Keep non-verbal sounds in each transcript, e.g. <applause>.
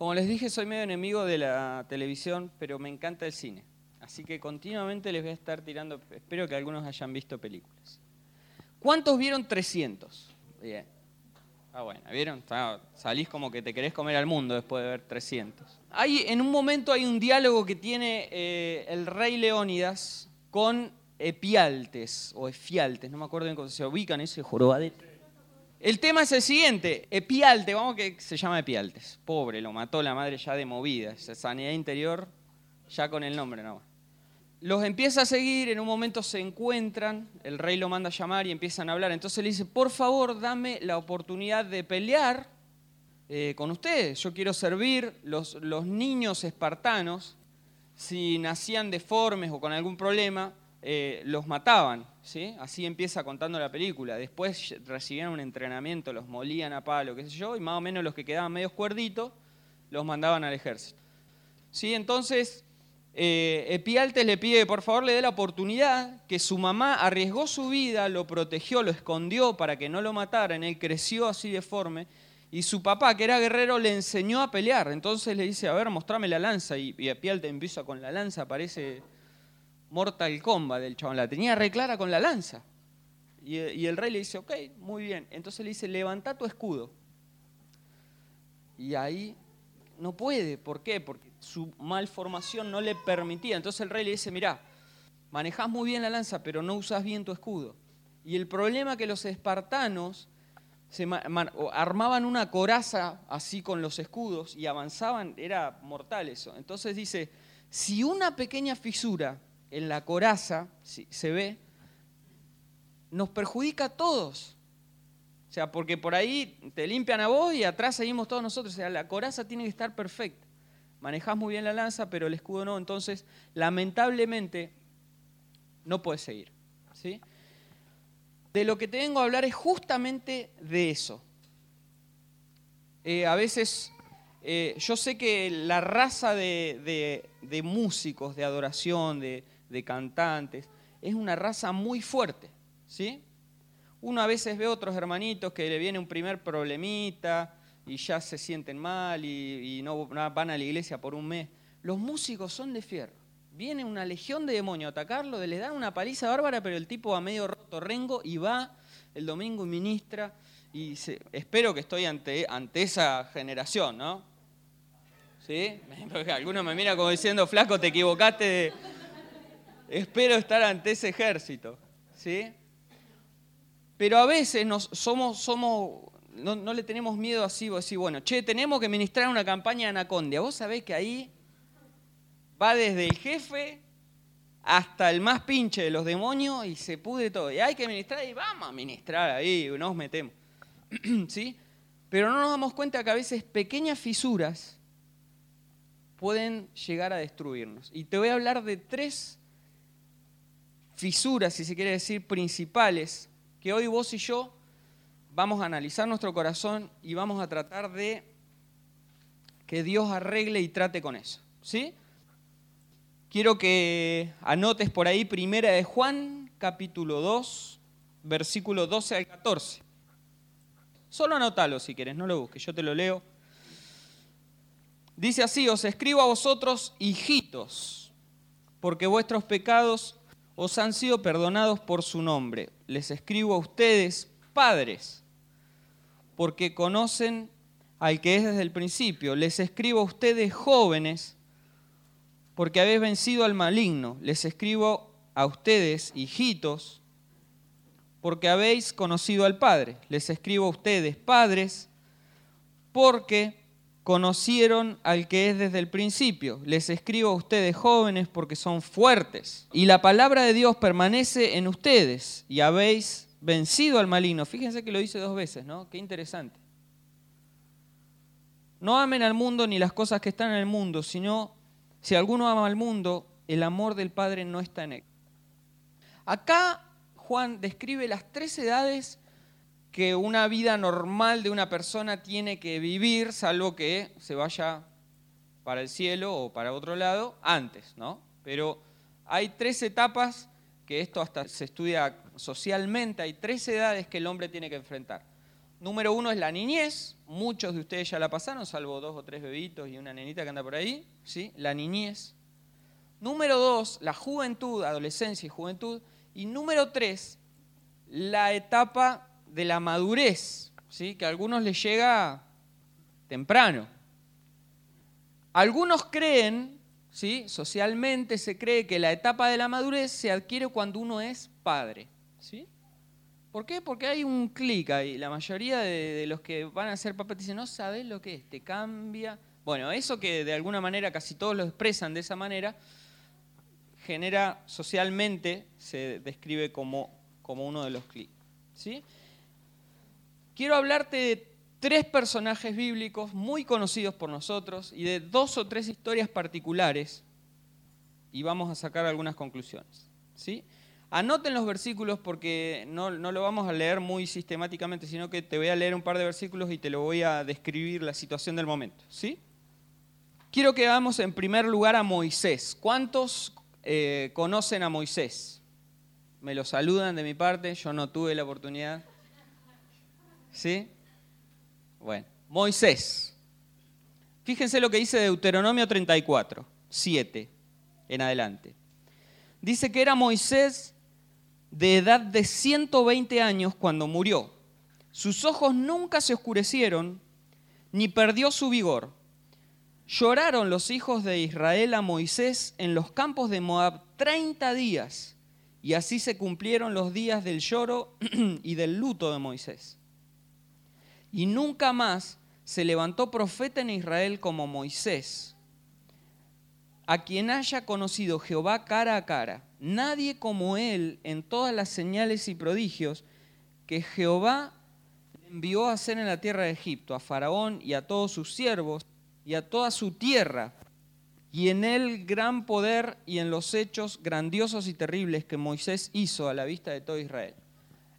Como les dije, soy medio enemigo de la televisión, pero me encanta el cine. Así que continuamente les voy a estar tirando, espero que algunos hayan visto películas. ¿Cuántos vieron 300? Bien. Ah, bueno, ¿vieron? Salís como que te querés comer al mundo después de ver 300. Hay, en un momento hay un diálogo que tiene eh, el rey Leónidas con Epialtes, o Efialtes, no me acuerdo en cómo se ubican ese jorobadete. El tema es el siguiente, Epialte, vamos que se llama Epialtes, pobre, lo mató la madre ya de movida, sanidad interior ya con el nombre no. Los empieza a seguir, en un momento se encuentran, el rey lo manda a llamar y empiezan a hablar, entonces le dice, por favor dame la oportunidad de pelear eh, con ustedes, yo quiero servir, los, los niños espartanos, si nacían deformes o con algún problema, eh, los mataban, ¿sí? Así empieza contando la película. Después recibían un entrenamiento, los molían a palo, qué sé yo, y más o menos los que quedaban medio cuerditos los mandaban al ejército. ¿Sí? Entonces, eh, Epialtes le pide por favor le dé la oportunidad, que su mamá arriesgó su vida, lo protegió, lo escondió para que no lo mataran, él creció así deforme, y su papá, que era guerrero, le enseñó a pelear. Entonces le dice, a ver, mostrame la lanza, y, y Epialtes empieza con la lanza, parece Mortal Kombat del chabón, la tenía re clara con la lanza. Y, el rey le dice, ok, muy bien. Entonces le dice, levanta tu escudo. Y ahí no puede, ¿por qué? Porque su malformación no le permitía. Entonces el rey le dice, mirá, manejás muy bien la lanza, pero no usas bien tu escudo. Y el problema que los espartanos se armaban una coraza así con los escudos y avanzaban, era mortal eso. Entonces dice, si una pequeña fisura en la coraza, se ve, nos perjudica a todos. O sea, porque por ahí te limpian a vos y atrás seguimos todos nosotros. O sea, la coraza tiene que estar perfecta. Manejás muy bien la lanza, pero el escudo no. Entonces, lamentablemente, no puedes seguir. ¿sí? De lo que te vengo a hablar es justamente de eso. Eh, a veces eh, yo sé que la raza de músicos, de adoración, de, de cantantes, es una raza muy fuerte, ¿sí? Uno a veces ve otros hermanitos que le viene un primer problemita y ya se sienten mal y, no van a la iglesia por un mes. Los músicos son de fierro. Viene una legión de demonios a atacarlo, le dan una paliza bárbara, pero el tipo va medio roto rengo y va el domingo y ministra. Y espero que estoy ante, ante esa generación, ¿no? ¿Sí? <laughs> Algunos me miran como diciendo, flaco, te equivocaste de, espero estar ante ese ejército. ¿sí? Pero a veces nos, somos, no, le tenemos miedo así, vos decís, bueno, che, tenemos que ministrar una campaña de anacondia. Vos sabés que ahí va desde el jefe hasta el más pinche de los demonios y se pude todo. Y hay que ministrar y vamos a ministrar ahí, nos metemos. <clears throat> ¿Sí? Pero no nos damos cuenta que a veces pequeñas fisuras pueden llegar a destruirnos. Y te voy a hablar de tres fisuras, si se quiere decir, principales, que hoy vos y yo vamos a analizar nuestro corazón y vamos a tratar de que Dios arregle y trate con eso. ¿Sí? Quiero que anotes por ahí primera de Juan, capítulo 2, versículo 12 al 14. Solo anótalo si quieres, no lo busques, yo te lo leo. Dice así, os escribo a vosotros, hijitos, porque vuestros pecados os han sido perdonados por su nombre. Les escribo a ustedes, padres, porque conocen al que es desde el principio. Les escribo a ustedes, jóvenes, porque habéis vencido al maligno. Les escribo a ustedes, hijitos, porque habéis conocido al Padre. Les escribo a ustedes, padres, porque conocieron al que es desde el principio. Les escribo a ustedes jóvenes porque son fuertes. Y la palabra de Dios permanece en ustedes y habéis vencido al maligno. Fíjense que lo dice dos veces, ¿no? Qué interesante. No amen al mundo ni las cosas que están en el mundo, sino si alguno ama al mundo, el amor del Padre no está en él. Acá Juan describe las tres edades que una vida normal de una persona tiene que vivir, salvo que se vaya para el cielo o para otro lado antes, ¿no? Pero hay tres etapas que esto hasta se estudia socialmente, hay tres edades que el hombre tiene que enfrentar. Número uno es la niñez. Muchos de ustedes ya la pasaron, salvo dos o tres bebitos y una nenita que anda por ahí. ¿sí? La niñez. Número dos, la juventud, adolescencia y juventud. Y número tres, la etapa de la madurez, ¿sí? que a algunos les llega temprano. Algunos creen, ¿sí? socialmente se cree que la etapa de la madurez se adquiere cuando uno es padre. ¿sí? ¿Por qué? Porque hay un clic ahí. La mayoría de, los que van a ser papás dicen, no sabes lo que es, te cambia. Bueno, eso que de alguna manera casi todos lo expresan de esa manera, genera socialmente, se describe como, como uno de los clics. ¿sí? Quiero hablarte de tres personajes bíblicos muy conocidos por nosotros y de dos o tres historias particulares y vamos a sacar algunas conclusiones. ¿sí? Anoten los versículos porque no, lo vamos a leer muy sistemáticamente, sino que te voy a leer un par de versículos y te lo voy a describir la situación del momento. ¿sí? Quiero que vamos en primer lugar a Moisés. ¿Cuántos eh, conocen a Moisés? Me lo saludan de mi parte, yo no tuve la oportunidad. ¿Sí? Bueno, Moisés. Fíjense lo que dice Deuteronomio 34, 7 en adelante. Dice que era Moisés de edad de 120 años cuando murió. Sus ojos nunca se oscurecieron, ni perdió su vigor. Lloraron los hijos de Israel a Moisés en los campos de Moab 30 días, y así se cumplieron los días del lloro <clears throat> y del luto de Moisés. Y nunca más se levantó profeta en Israel como Moisés, a quien haya conocido Jehová cara a cara nadie como él en todas las señales y prodigios que Jehová envió a hacer en la tierra de Egipto, a Faraón y a todos sus siervos y a toda su tierra, y en él gran poder y en los hechos grandiosos y terribles que Moisés hizo a la vista de todo Israel.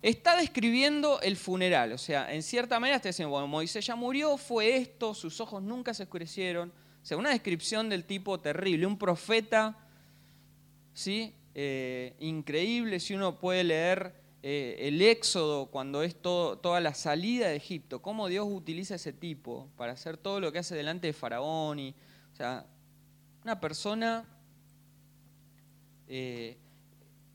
Está describiendo el funeral, o sea, en cierta manera está diciendo, bueno, Moisés ya murió, fue esto, sus ojos nunca se oscurecieron, o sea, una descripción del tipo terrible, un profeta, ¿sí? Eh, increíble si uno puede leer eh, el Éxodo cuando es toda la salida de Egipto, cómo Dios utiliza ese tipo para hacer todo lo que hace delante de Faraón. Y, o sea, una persona eh,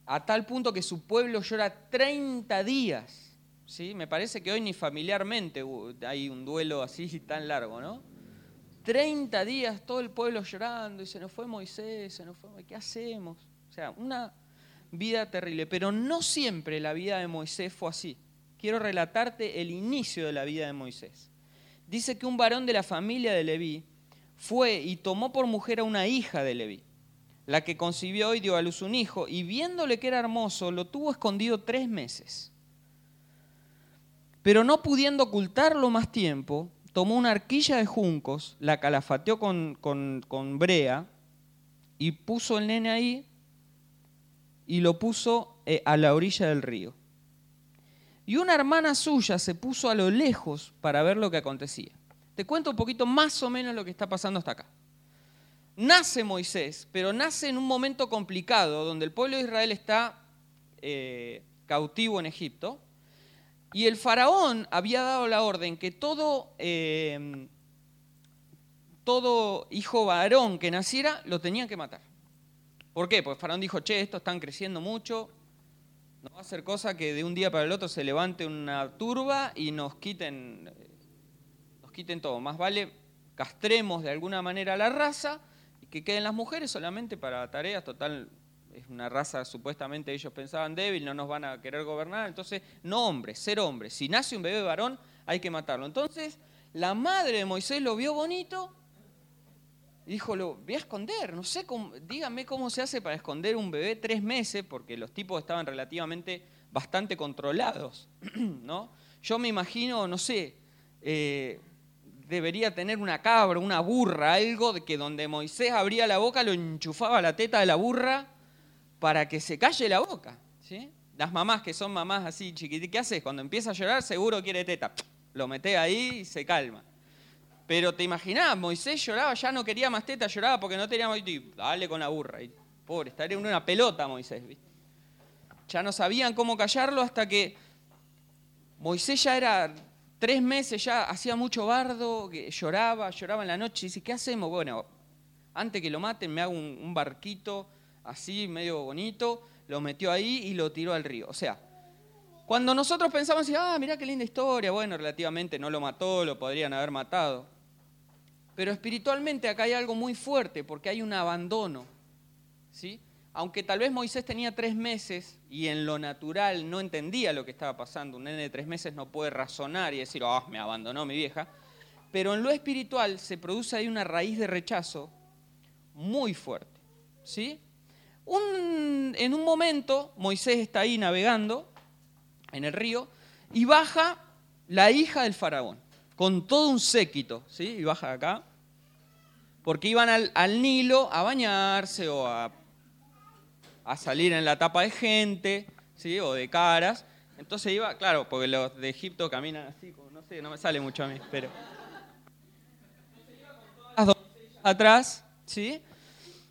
a tal punto que su pueblo llora 30 días. ¿sí? Me parece que hoy ni familiarmente hay un duelo así <laughs> tan largo, ¿no? 30 días todo el pueblo llorando y se nos fue Moisés, se nos fue, ¿qué hacemos? sea, una vida terrible. Pero no siempre la vida de Moisés fue así. Quiero relatarte el inicio de la vida de Moisés. Dice que un varón de la familia de Leví fue y tomó por mujer a una hija de Leví, la que concibió y dio a luz un hijo, y viéndole que era hermoso, lo tuvo escondido tres meses. Pero no pudiendo ocultarlo más tiempo, tomó una arquilla de juncos, la calafateó con, con, con brea, y puso el nene ahí y lo puso eh, a la orilla del río. Y una hermana suya se puso a lo lejos para ver lo que acontecía. Te cuento un poquito más o menos lo que está pasando hasta acá. Nace Moisés, pero nace en un momento complicado, donde el pueblo de Israel está eh, cautivo en Egipto, y el faraón había dado la orden que todo, eh, todo hijo varón que naciera lo tenían que matar. ¿Por qué? Porque Faraón dijo, che, estos están creciendo mucho, no va a ser cosa que de un día para el otro se levante una turba y nos quiten, nos quiten todo. Más vale castremos de alguna manera la raza que queden las mujeres solamente para tareas, total, es una raza supuestamente ellos pensaban débil, no nos van a querer gobernar, entonces no hombres, ser hombres. Si nace un bebé varón hay que matarlo. Entonces la madre de Moisés lo vio bonito dijo, lo voy a esconder, no sé, cómo, dígame cómo se hace para esconder un bebé tres meses, porque los tipos estaban relativamente bastante controlados, <clears throat> ¿no? Yo me imagino, no sé, eh, debería tener una cabra, una burra, algo de que donde Moisés abría la boca lo enchufaba la teta de la burra para que se calle la boca, ¿sí? Las mamás que son mamás así chiquititas, ¿qué haces? Cuando empieza a llorar seguro quiere teta, lo mete ahí y se calma. Pero te imaginás, Moisés lloraba, ya no quería más teta, lloraba porque no tenía y dale con la burra. Pobre, estaría en una pelota Moisés. Ya no sabían cómo callarlo hasta que Moisés ya era tres meses ya hacía mucho bardo, lloraba, lloraba en la noche. Y dice, ¿qué hacemos? Bueno, antes que lo maten me hago un, barquito así, medio bonito, lo metió ahí y lo tiró al río. O sea, cuando nosotros pensamos, ah, mirá qué linda historia, bueno, relativamente no lo mató, lo podrían haber matado. Pero espiritualmente acá hay algo muy fuerte porque hay un abandono. ¿sí? Aunque tal vez Moisés tenía tres meses y en lo natural no entendía lo que estaba pasando, un nene de tres meses no puede razonar y decir, oh, me abandonó mi vieja, pero en lo espiritual se produce ahí una raíz de rechazo muy fuerte. ¿sí? en un momento Moisés está ahí navegando en el río y baja la hija del faraón con todo un séquito, ¿sí? Y baja acá, porque iban al, Nilo a bañarse o a, a, salir en la tapa de gente, ¿sí? O de caras. Entonces iba, claro, porque los de Egipto caminan así, no sé, no me sale mucho a mí, pero... Atrás, ¿sí?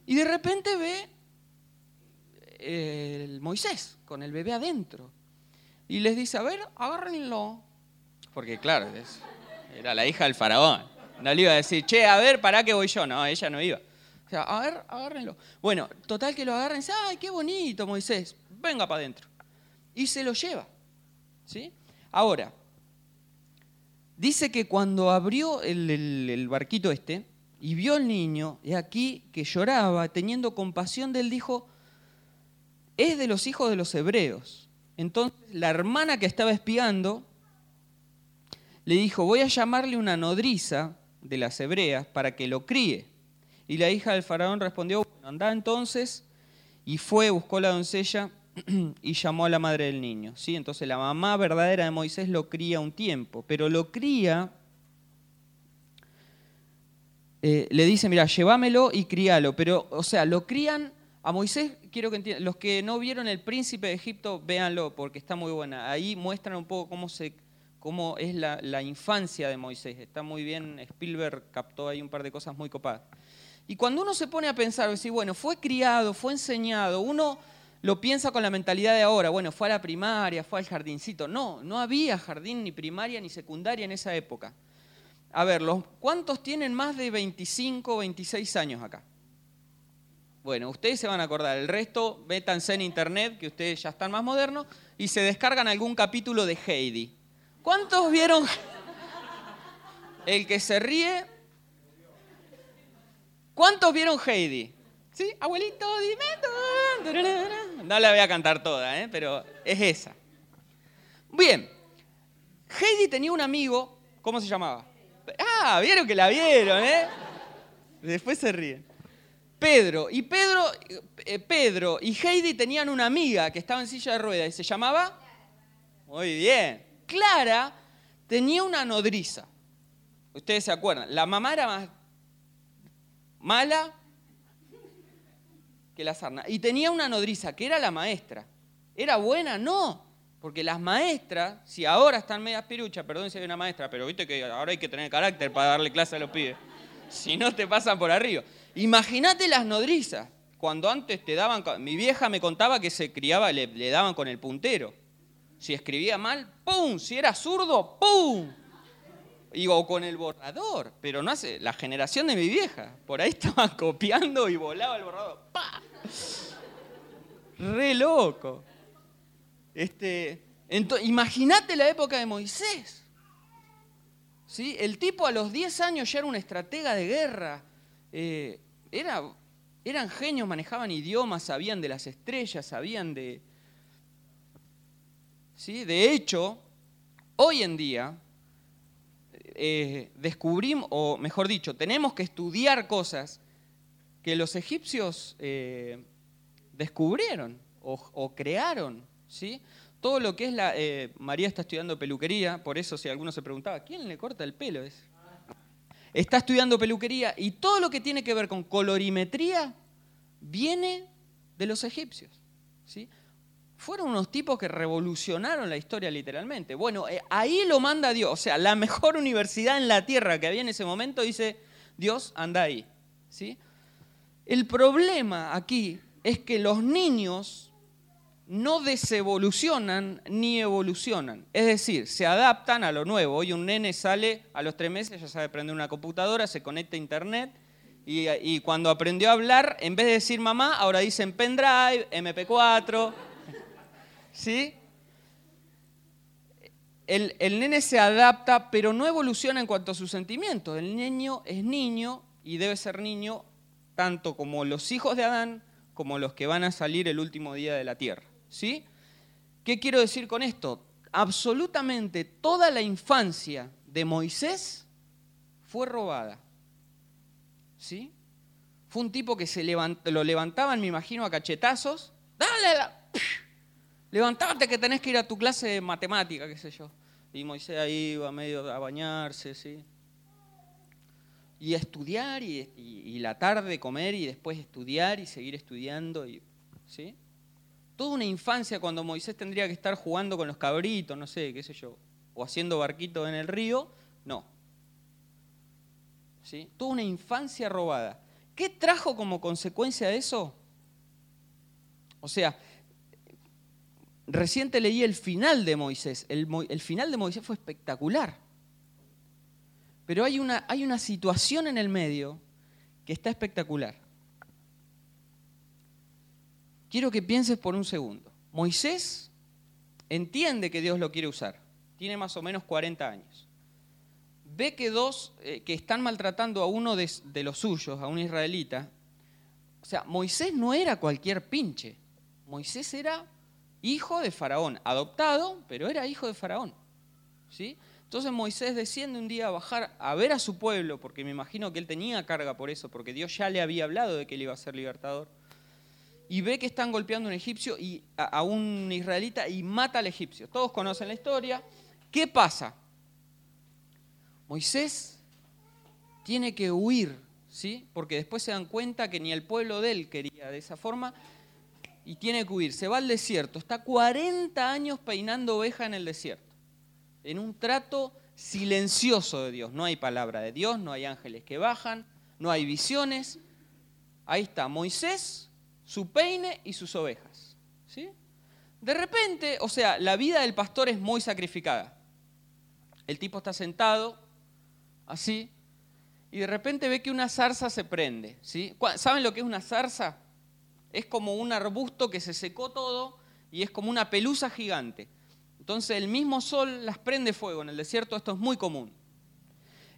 Y de repente ve eh, el Moisés con el bebé adentro. Y les dice, a ver, agárrenlo. Porque claro, era la hija del faraón. No le iba a decir, che, a ver, ¿para qué voy yo? No, ella no iba. O sea, agárrenlo. Bueno, total que lo agarren, ay, qué bonito, Moisés, venga para adentro. Y se lo lleva. ¿Sí? Ahora, dice que cuando abrió el, barquito este y vio al niño, y aquí que lloraba, teniendo compasión de él, dijo, es de los hijos de los hebreos. Entonces la hermana que estaba espiando le dijo, voy a llamarle una nodriza de las hebreas para que lo críe. Y la hija del faraón respondió, bueno, anda entonces, y fue, buscó la doncella <clears throat> y llamó a la madre del niño. ¿sí? Entonces la mamá verdadera de Moisés lo cría un tiempo, pero lo cría, eh, le dice, mira, llévamelo y críalo, pero, o sea, lo crían a Moisés, quiero que entiendan, los que no vieron El Príncipe de Egipto, véanlo, porque está muy buena. Ahí muestran un poco cómo es la, infancia de Moisés. Está muy bien, Spielberg captó ahí un par de cosas muy copadas. Y cuando uno se pone a pensar, decir, bueno, fue criado, fue enseñado, uno lo piensa con la mentalidad de ahora, bueno, fue a la primaria, fue al jardincito. No, no había jardín ni primaria ni secundaria en esa época. A ver, ¿cuántos tienen más de 25 o 26 años acá? Bueno, ustedes se van a acordar, el resto métanse en internet, que ustedes ya están más modernos, y se descargan algún capítulo de Heidi. ¿Cuántos vieron el que se ríe? ¿Cuántos vieron Heidi? ¿Sí? Abuelito, dime. No la voy a cantar toda, ¿eh? pero es esa. Bien. Heidi tenía un amigo, ¿cómo se llamaba? Ah, vieron que la vieron, ¿eh? Después se ríen. Pedro. Y Pedro, eh, Pedro y Heidi tenían una amiga que estaba en silla de ruedas y se llamaba. Muy bien. Clara tenía una nodriza. Ustedes se acuerdan, la mamá era más mala que la sarna. Y tenía una nodriza, que era la maestra. ¿Era buena? No. Porque las maestras, si ahora están medias piruchas, perdón si hay una maestra, pero viste que ahora hay que tener carácter para darle clase a los pibes. Si no te pasan por arriba. Imagínate las nodrizas. Cuando antes te daban, mi vieja me contaba que se criaba, le, le daban con el puntero. Si escribía mal, ¡pum! Si era zurdo, ¡pum! O con el borrador, pero no hace. La generación de mi vieja, por ahí <laughs> estaba copiando y volaba el borrador. ¡Pah! Re loco. Este, Imagínate la época de Moisés. ¿Sí? El tipo a los 10 años ya era un estratega de guerra. Eh, era, eran genios, manejaban idiomas, sabían de las estrellas, sabían de, de hecho, hoy en día eh, descubrimos, o mejor dicho, tenemos que estudiar cosas que los egipcios eh, descubrieron o, crearon. ¿sí? Todo lo que es la... Eh, María está estudiando peluquería, por eso si alguno se preguntaba, ¿quién le corta el pelo? Está estudiando peluquería y todo lo que tiene que ver con colorimetría viene de los egipcios. ¿sí? Fueron unos tipos que revolucionaron la historia literalmente. Bueno, eh, ahí lo manda Dios, o sea, la mejor universidad en la tierra que había en ese momento dice, Dios, anda ahí. ¿Sí? El problema aquí es que los niños no desevolucionan ni evolucionan. Es decir, se adaptan a lo nuevo. Hoy un nene sale a los tres meses, ya sabe prender una computadora, se conecta a internet y, y cuando aprendió a hablar, en vez de decir mamá, ahora dicen pendrive, MP4. ¿Sí? El, el, nene se adapta, pero no evoluciona en cuanto a sus sentimientos. El niño es niño y debe ser niño tanto como los hijos de Adán como los que van a salir el último día de la tierra. ¿Sí? ¿Qué quiero decir con esto? Absolutamente toda la infancia de Moisés fue robada. ¿Sí? Fue un tipo que se lo levantaban, me imagino, a cachetazos. ¡Dale! La levántate que tenés que ir a tu clase de matemática, qué sé yo. Y Moisés ahí iba medio a bañarse, ¿sí? Y a estudiar, y, la tarde comer, y después estudiar, y seguir estudiando, y, ¿sí? Toda una infancia cuando Moisés tendría que estar jugando con los cabritos, no sé, qué sé yo, o haciendo barquitos en el río, no. ¿Sí? Toda una infancia robada. ¿Qué trajo como consecuencia de eso? O sea, Reciente leí el final de Moisés. El, final de Moisés fue espectacular. Pero hay una, situación en el medio que está espectacular. Quiero que pienses por un segundo. Moisés entiende que Dios lo quiere usar. Tiene más o menos 40 años. Ve que dos eh, que están maltratando a uno de, de los suyos, a un israelita. O sea, Moisés no era cualquier pinche. Moisés era hijo de Faraón, adoptado, pero era hijo de Faraón. ¿sí? Entonces Moisés desciende un día a bajar a ver a su pueblo, porque me imagino que él tenía carga por eso, porque Dios ya le había hablado de que él iba a ser libertador. Y ve que están golpeando a un egipcio y a, un israelita y mata al egipcio. Todos conocen la historia. ¿Qué pasa? Moisés tiene que huir, ¿sí? Porque después se dan cuenta que ni el pueblo de él quería de esa forma y tiene que huir. Se va al desierto. Está 40 años peinando oveja en el desierto. En un trato silencioso de Dios. No hay palabra de Dios, no hay ángeles que bajan, no hay visiones. Ahí está Moisés, su peine y sus ovejas. ¿Sí? De repente, o sea, la vida del pastor es muy sacrificada. El tipo está sentado, así, y de repente ve que una zarza se prende. ¿sí? ¿Saben lo que es una zarza? Es como un arbusto que se secó todo y es como una pelusa gigante. Entonces el mismo sol las prende fuego. En el desierto esto es muy común.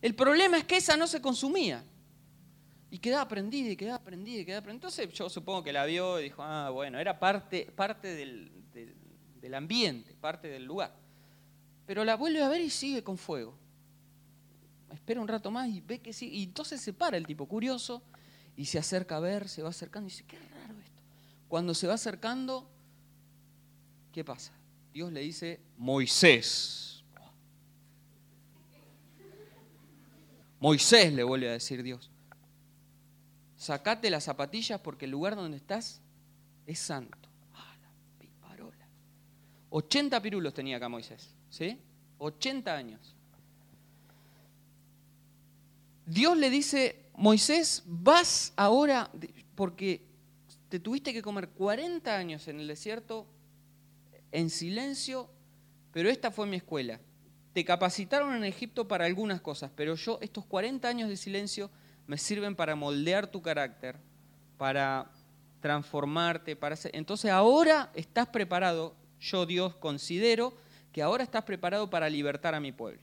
El problema es que esa no se consumía. Y quedaba prendida y quedaba prendida y quedaba prendida. Entonces yo supongo que la vio y dijo, ah, bueno, era parte, parte del, del ambiente, parte del lugar. Pero la vuelve a ver y sigue con fuego. Espera un rato más y ve que sí. Y entonces se para el tipo curioso y se acerca a ver, se va acercando y dice, qué cuando se va acercando, ¿qué pasa? Dios le dice, Moisés. Moisés le vuelve a decir Dios, sacate las zapatillas porque el lugar donde estás es santo. Ah, la piparola. 80 pirulos tenía acá Moisés, ¿sí? 80 años. Dios le dice, Moisés, vas ahora, porque te tuviste que comer 40 años en el desierto en silencio, pero esta fue mi escuela. Te capacitaron en Egipto para algunas cosas, pero yo estos 40 años de silencio me sirven para moldear tu carácter, para transformarte, para Entonces ahora estás preparado, yo Dios considero que ahora estás preparado para libertar a mi pueblo.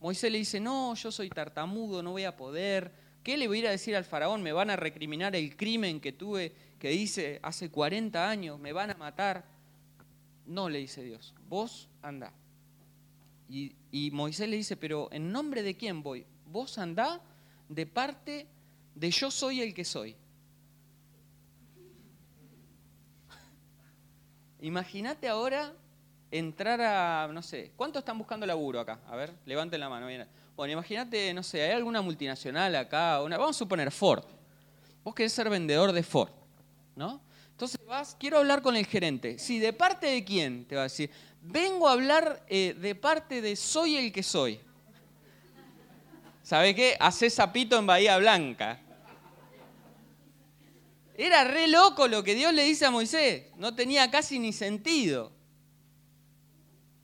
Moisés le dice, no, yo soy tartamudo, no voy a poder. ¿Qué le voy a ir a decir al faraón? Me van a recriminar el crimen que tuve que dice, hace 40 años me van a matar. No, le dice Dios, vos andá. Y, Moisés le dice, pero ¿en nombre de quién voy? Vos andá de parte de yo soy el que soy. Imagínate ahora entrar a, no sé, ¿cuántos están buscando laburo acá? A ver, levanten la mano. Bueno, imagínate, no sé, hay alguna multinacional acá, una, vamos a suponer Ford. Vos querés ser vendedor de Ford. ¿No? Entonces vas, quiero hablar con el gerente. Sí, ¿de parte de quién? Te va a decir. Vengo a hablar eh, de parte de soy el que soy. ¿Sabe qué? Hacé sapito en Bahía Blanca. Era re loco lo que Dios le dice a Moisés. No tenía casi ni sentido.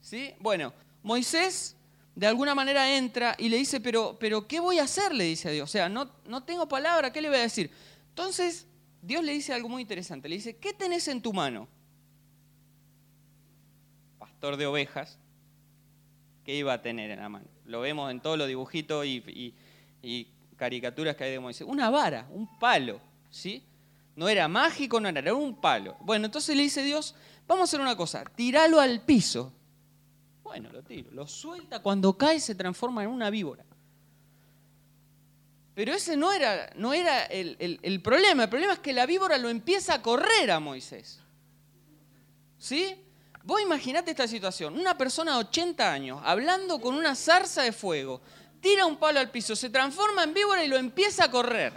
¿Sí? Bueno, Moisés de alguna manera entra y le dice, pero, pero ¿qué voy a hacer? Le dice a Dios. O sea, no, no tengo palabra, ¿qué le voy a decir? Entonces, Dios le dice algo muy interesante. Le dice, ¿qué tenés en tu mano? Pastor de ovejas, ¿qué iba a tener en la mano? Lo vemos en todos los dibujitos y, caricaturas que hay de Moisés. Una vara, un palo, ¿sí? No era mágico, no era, era un palo. Bueno, entonces le dice Dios, vamos a hacer una cosa, tíralo al piso. Bueno, lo tiro, lo suelta, cuando cae se transforma en una víbora. Pero ese no era, no era el, el, problema, el problema es que la víbora lo empieza a correr a Moisés. ¿Sí? Vos imaginate esta situación, una persona de 80 años hablando con una zarza de fuego, tira un palo al piso, se transforma en víbora y lo empieza a correr.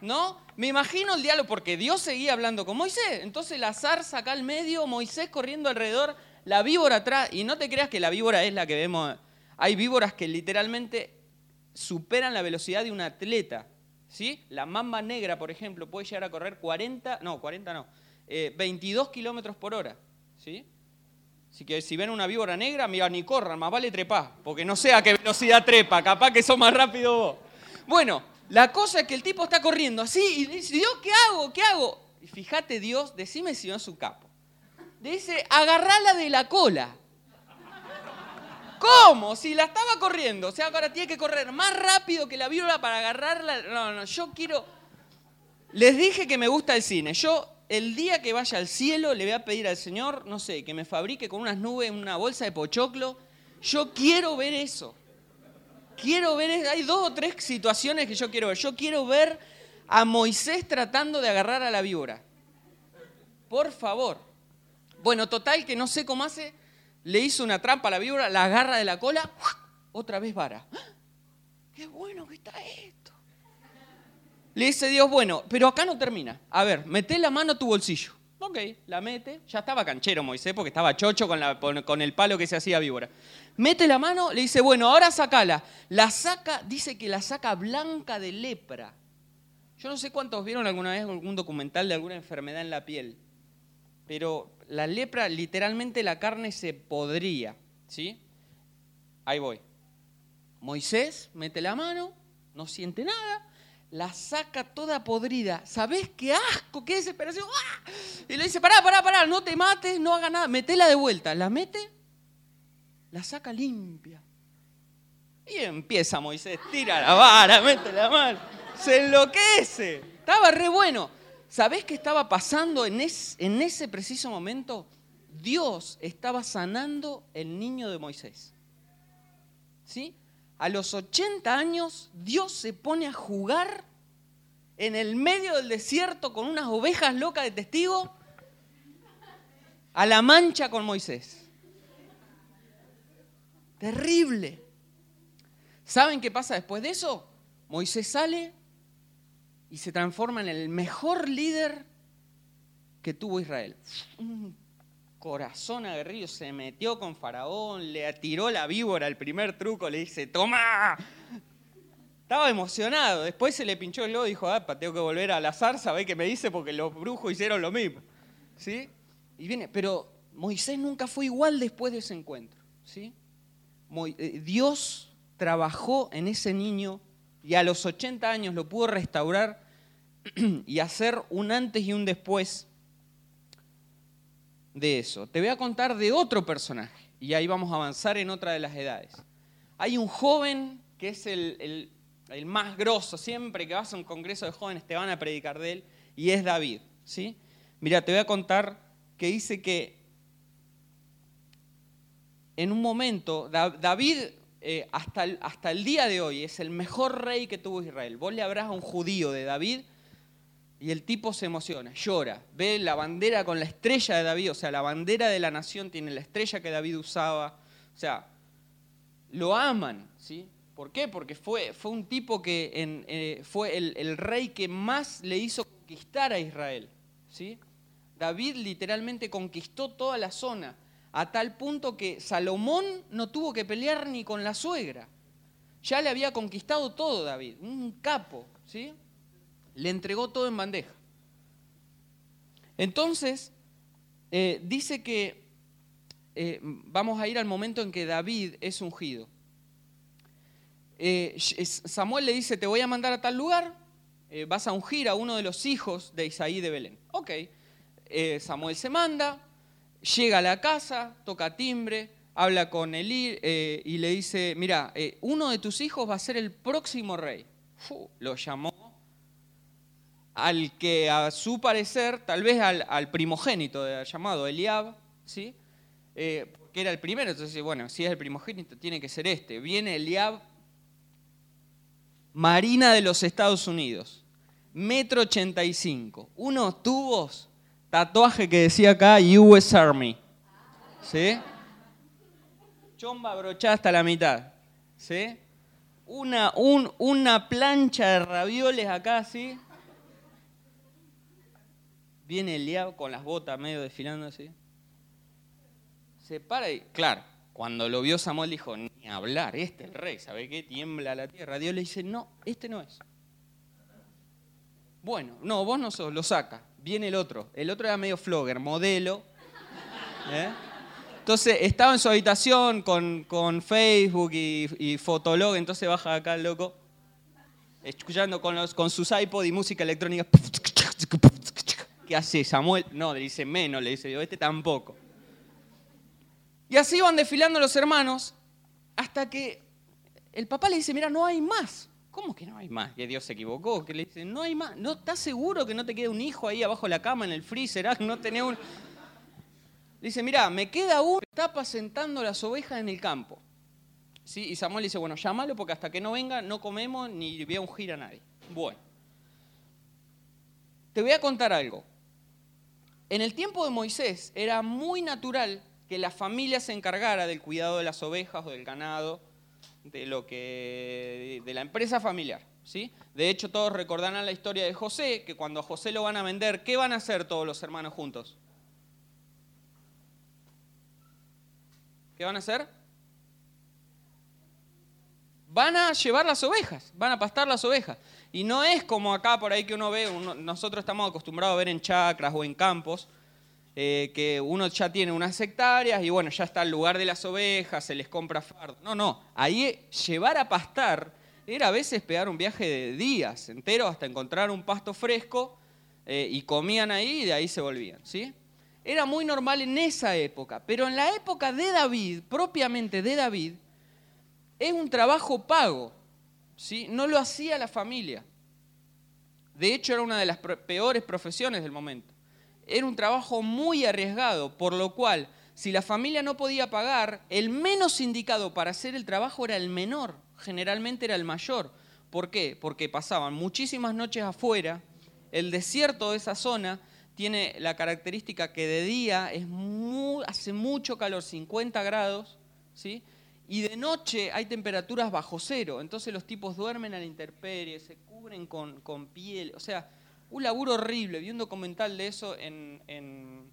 ¿No? Me imagino el diálogo, porque Dios seguía hablando con Moisés. Entonces la zarza acá al medio, Moisés corriendo alrededor, la víbora atrás. Y no te creas que la víbora es la que vemos. Hay víboras que literalmente superan la velocidad de un atleta. ¿sí? La mamba negra, por ejemplo, puede llegar a correr 40, no, 40 no, 22 eh, kilómetros por hora. ¿sí? Así que si ven una víbora negra, mira, ni corran, más vale trepar, porque no sé a qué velocidad trepa, capaz que son más rápido vos. Bueno, la cosa es que el tipo está corriendo así y dice, Dios, ¿qué hago? ¿Qué hago? Y fíjate Dios, decime si no es su capo. dice, agarrala de la cola. ¿Cómo? Si la estaba corriendo. O sea, ahora tiene que correr más rápido que la víbora para agarrarla. No, no, yo quiero... Les dije que me gusta el cine. Yo, el día que vaya al cielo, le voy a pedir al Señor, no sé, que me fabrique con unas nubes una bolsa de pochoclo. Yo quiero ver eso. Quiero ver, hay dos o tres situaciones que yo quiero ver. Yo quiero ver a Moisés tratando de agarrar a la víbora. Por favor. Bueno, total que no sé cómo hace, le hizo una trampa a la víbora, la agarra de la cola, otra vez vara. ¡Ah! ¡Qué bueno que está esto! Le dice Dios, bueno, pero acá no termina. A ver, mete la mano a tu bolsillo. Ok, la mete. Ya estaba canchero Moisés porque estaba chocho con, con el palo que se hacía víbora mete la mano, le dice, bueno, ahora sacala. La saca, dice que la saca blanca de lepra. Yo no sé cuántos vieron alguna vez algún documental de alguna enfermedad en la piel, pero la lepra, literalmente la carne se podría, ¿sí? Ahí voy. Moisés mete la mano, no siente nada, la saca toda podrida. ¿Sabés qué asco, qué desesperación? ¡Ah! Y le dice, pará, pará, pará, no te mates, no haga nada, metela de vuelta. La mete la saca limpia. Y empieza Moisés, tira la vara, mete la mano, se enloquece. Estaba re bueno. ¿Sabés qué estaba pasando en, en ese preciso momento? Dios estaba sanando el niño de Moisés. ¿Sí? A los 80 años, Dios se pone a jugar en el medio del desierto con unas ovejas locas de testigo a la mancha con Moisés. Terrible. ¿Saben qué pasa después de eso? Moisés sale y se transforma en el mejor líder que tuvo Israel. Un corazón aguerrido, se metió con Faraón, le atiró la víbora el primer truco, le dice, toma. Estaba emocionado, después se le pinchó el lodo y dijo, ah, tengo que volver a la zarza, ve qué me dice porque los brujos hicieron lo mismo. ¿Sí? Y viene, pero Moisés nunca fue igual después de ese encuentro. ¿Sí? Eh, Dios trabajó en ese niño y a los 80 años lo pudo restaurar <clears throat> y hacer un antes y un después de eso. Te voy a contar de otro personaje y ahí vamos a avanzar en otra de las edades. Hay un joven que es el, más grosso, siempre que vas a un congreso de jóvenes te van a predicar de él, y es David. ¿sí? Mira, te voy a contar que dice que en un momento, David eh, hasta, el, hasta el día de hoy es el mejor rey que tuvo Israel. Vos le habrás a un judío de David y el tipo se emociona, llora, ve la bandera con la estrella de David, o sea, la bandera de la nación tiene la estrella que David usaba, o sea, lo aman, ¿sí? ¿Por qué? Porque fue, fue un tipo que eh, fue el, el, rey que más le hizo conquistar a Israel, ¿sí? David literalmente conquistó toda la zona a tal punto que Salomón no tuvo que pelear ni con la suegra. Ya le había conquistado todo David, un capo, ¿sí? Le entregó todo en bandeja. Entonces, eh, dice que eh, vamos a ir al momento en que David es ungido. Eh, Samuel le dice, te voy a mandar a tal lugar, vas a ungir a uno de los hijos de Isaí de Belén. Ok, Samuel se manda, llega a la casa, toca timbre, habla con Elí y le dice, mira, uno de tus hijos va a ser el próximo rey. lo llamó al que a su parecer, tal vez al, primogénito llamado Eliab, ¿sí? Eh, que era el primero, entonces, bueno, si es el primogénito, tiene que ser este. Viene Eliab, Marina de los Estados Unidos, metro 85, unos tubos, tatuaje que decía acá US Army, ¿sí? Chomba brochada hasta la mitad, ¿sí? Una, una plancha de ravioles acá, ¿sí? Viene Eliab con las botas medio desfilando así. Se para y, claro, cuando lo vio Samuel dijo, ni hablar, este es el rey, ¿sabe qué? Tiembla la tierra. Dios le dice, no, este no es. Bueno, no, vos no sos, lo saca. Viene el otro. El otro era medio flogger, modelo. <laughs> ¿eh? Entonces estaba en su habitación con, Facebook y, y, Fotolog, entonces baja acá el loco, escuchando con, los, con sus iPod y música electrónica. ¿Qué hace Samuel? No, le dice menos, le dice yo, este tampoco. Y así van desfilando los hermanos hasta que el papá le dice, mira, no hay más. ¿Cómo que no hay más? Que Dios se equivocó. Que le dice, no hay más. ¿No estás seguro que no te queda un hijo ahí abajo de la cama en el freezer? Ah, no tenés un... dice, mira, me queda uno está apacentando las ovejas en el campo. ¿Sí? Y Samuel dice, bueno, llámalo porque hasta que no venga no comemos ni voy a ungir a nadie. Bueno. Te voy a contar algo. En el tiempo de Moisés era muy natural que la familia se encargara del cuidado de las ovejas o del ganado, de lo que de la empresa familiar, ¿sí? De hecho, todos recordarán la historia de José, que cuando a José lo van a vender, ¿qué van a hacer todos los hermanos juntos? ¿Qué van a hacer? Van a llevar las ovejas, van a pastar las ovejas. Y no es como acá por ahí que uno ve, nosotros estamos acostumbrados a ver en chacras o en campos, eh, que uno ya tiene unas hectáreas y bueno, ya está el lugar de las ovejas, se les compra fardo. No, no, ahí llevar a pastar era a veces pegar un viaje de días enteros hasta encontrar un pasto fresco eh, y comían ahí y de ahí se volvían, ¿sí? Era muy normal en esa época, pero en la época de David, propiamente de David, es un trabajo pago. No lo hacía la familia. De hecho, era una de las peores profesiones del momento. Era un trabajo muy arriesgado, por lo cual, si la familia no podía pagar, el menos indicado para hacer el trabajo era el menor, generalmente era el mayor. ¿Por qué? Porque pasaban muchísimas noches afuera, el desierto de esa zona tiene la característica que de día es hace mucho calor, 50 grados, ¿sí? Y de noche hay temperaturas bajo cero, entonces los tipos duermen a la intemperie, se cubren con, piel. O sea, un laburo horrible. Vi un documental de eso en, en,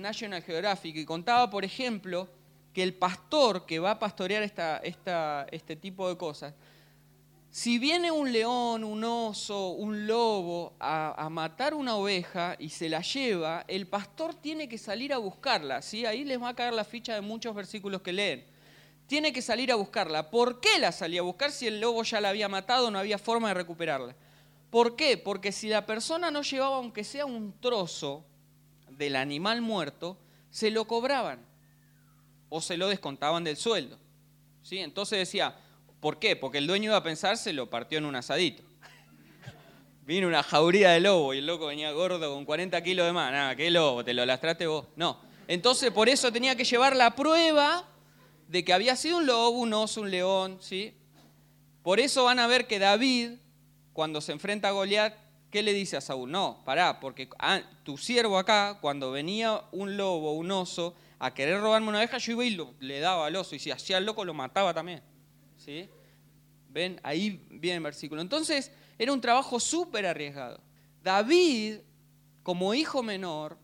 National Geographic y contaba, por ejemplo, que el pastor que va a pastorear esta, esta, este tipo de cosas si viene un león, un oso, un lobo a, matar una oveja y se la lleva, el pastor tiene que salir a buscarla. ¿sí? Ahí les va a caer la ficha de muchos versículos que leen. Tiene que salir a buscarla. ¿Por qué la salía a buscar si el lobo ya la había matado, no había forma de recuperarla? ¿Por qué? Porque si la persona no llevaba aunque sea un trozo del animal muerto, se lo cobraban o se lo descontaban del sueldo. ¿sí? Entonces decía, ¿Por qué? Porque el dueño iba a pensar, se lo partió en un asadito. <laughs> Vino una jauría de lobo y el loco venía gordo con 40 kilos de más. Nada, ¿qué lobo? ¿Te lo lastraste vos? No. Entonces por eso tenía que llevar la prueba de que había sido un lobo, un oso, un león, ¿sí? Por eso van a ver que David, cuando se enfrenta a Goliat, ¿qué le dice a Saúl? No, pará, porque ah, tu siervo acá, cuando venía un lobo, un oso, a querer robarme una oveja, yo iba y le daba al oso, y si hacía el loco lo mataba también. ¿Sí? ¿Ven? Ahí viene el versículo. Entonces, era un trabajo súper arriesgado. David, como hijo menor,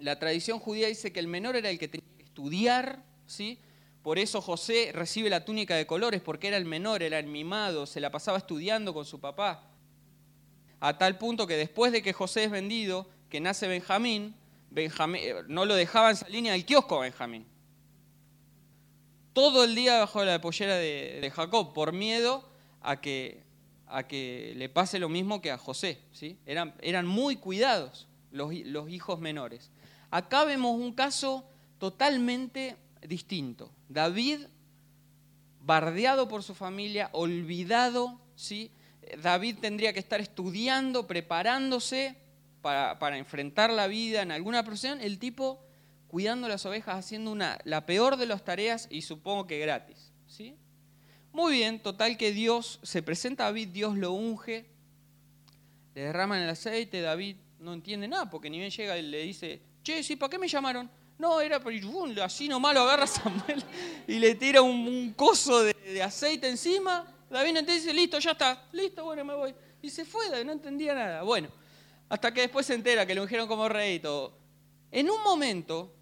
la tradición judía dice que el menor era el que tenía que estudiar, ¿sí? Por eso José recibe la túnica de colores, porque era el menor, era el mimado, se la pasaba estudiando con su papá. A tal punto que después de que José es vendido, que nace Benjamín, Benjamín eh, no lo dejaban salir ni al kiosco Benjamín. Todo el día bajo la pollera de, Jacob, por miedo a que, a que, le pase lo mismo que a José. ¿sí? Eran, eran muy cuidados los, los hijos menores. Acá vemos un caso totalmente distinto. David, bardeado por su familia, olvidado, ¿sí? David tendría que estar estudiando, preparándose para, enfrentar la vida en alguna profesión, el tipo cuidando las ovejas, haciendo una, la peor de las tareas y supongo que gratis. ¿sí? Muy bien, total que Dios se presenta a David, Dios lo unge, le derraman el aceite, David no entiende nada, porque ni bien llega y le dice, che, sí, ¿para qué me llamaron? No, era así nomás lo agarra <laughs> Samuel y le tira un, coso de, aceite encima. David no dice, listo, ya está, listo, bueno, me voy. Y se fue, no entendía nada. Bueno, hasta que después se entera que lo ungieron como rey y todo. En un momento,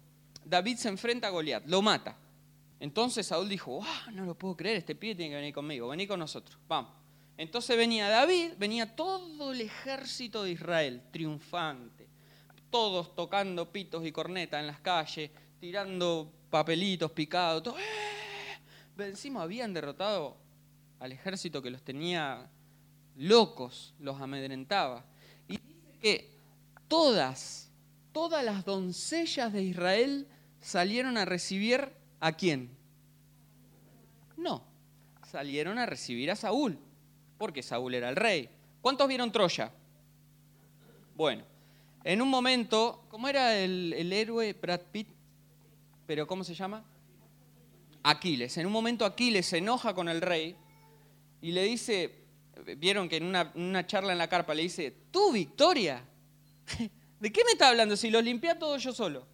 David se enfrenta a Goliat, lo mata. Entonces Saúl dijo, ah, no lo puedo creer, este pibe tiene que venir conmigo, vení con nosotros, vamos. Entonces venía David, venía todo el ejército de Israel, triunfante, todos tocando pitos y cornetas en las calles, tirando papelitos picados, todo. ¡Eh! Encima habían derrotado al ejército que los tenía locos, los amedrentaba que todas, todas las doncellas de Israel salieron a recibir a quién? No, salieron a recibir a Saúl, porque Saúl era el rey. ¿Cuántos vieron Troya? Bueno, en un momento, ¿cómo era el, el héroe Brad Pitt? ¿Pero cómo se llama? Aquiles. En un momento Aquiles se enoja con el rey y le dice, vieron que en una, charla en la carpa le dice, ¿tú, Victoria? <laughs> ¿De qué me está hablando si lo limpié todo yo solo?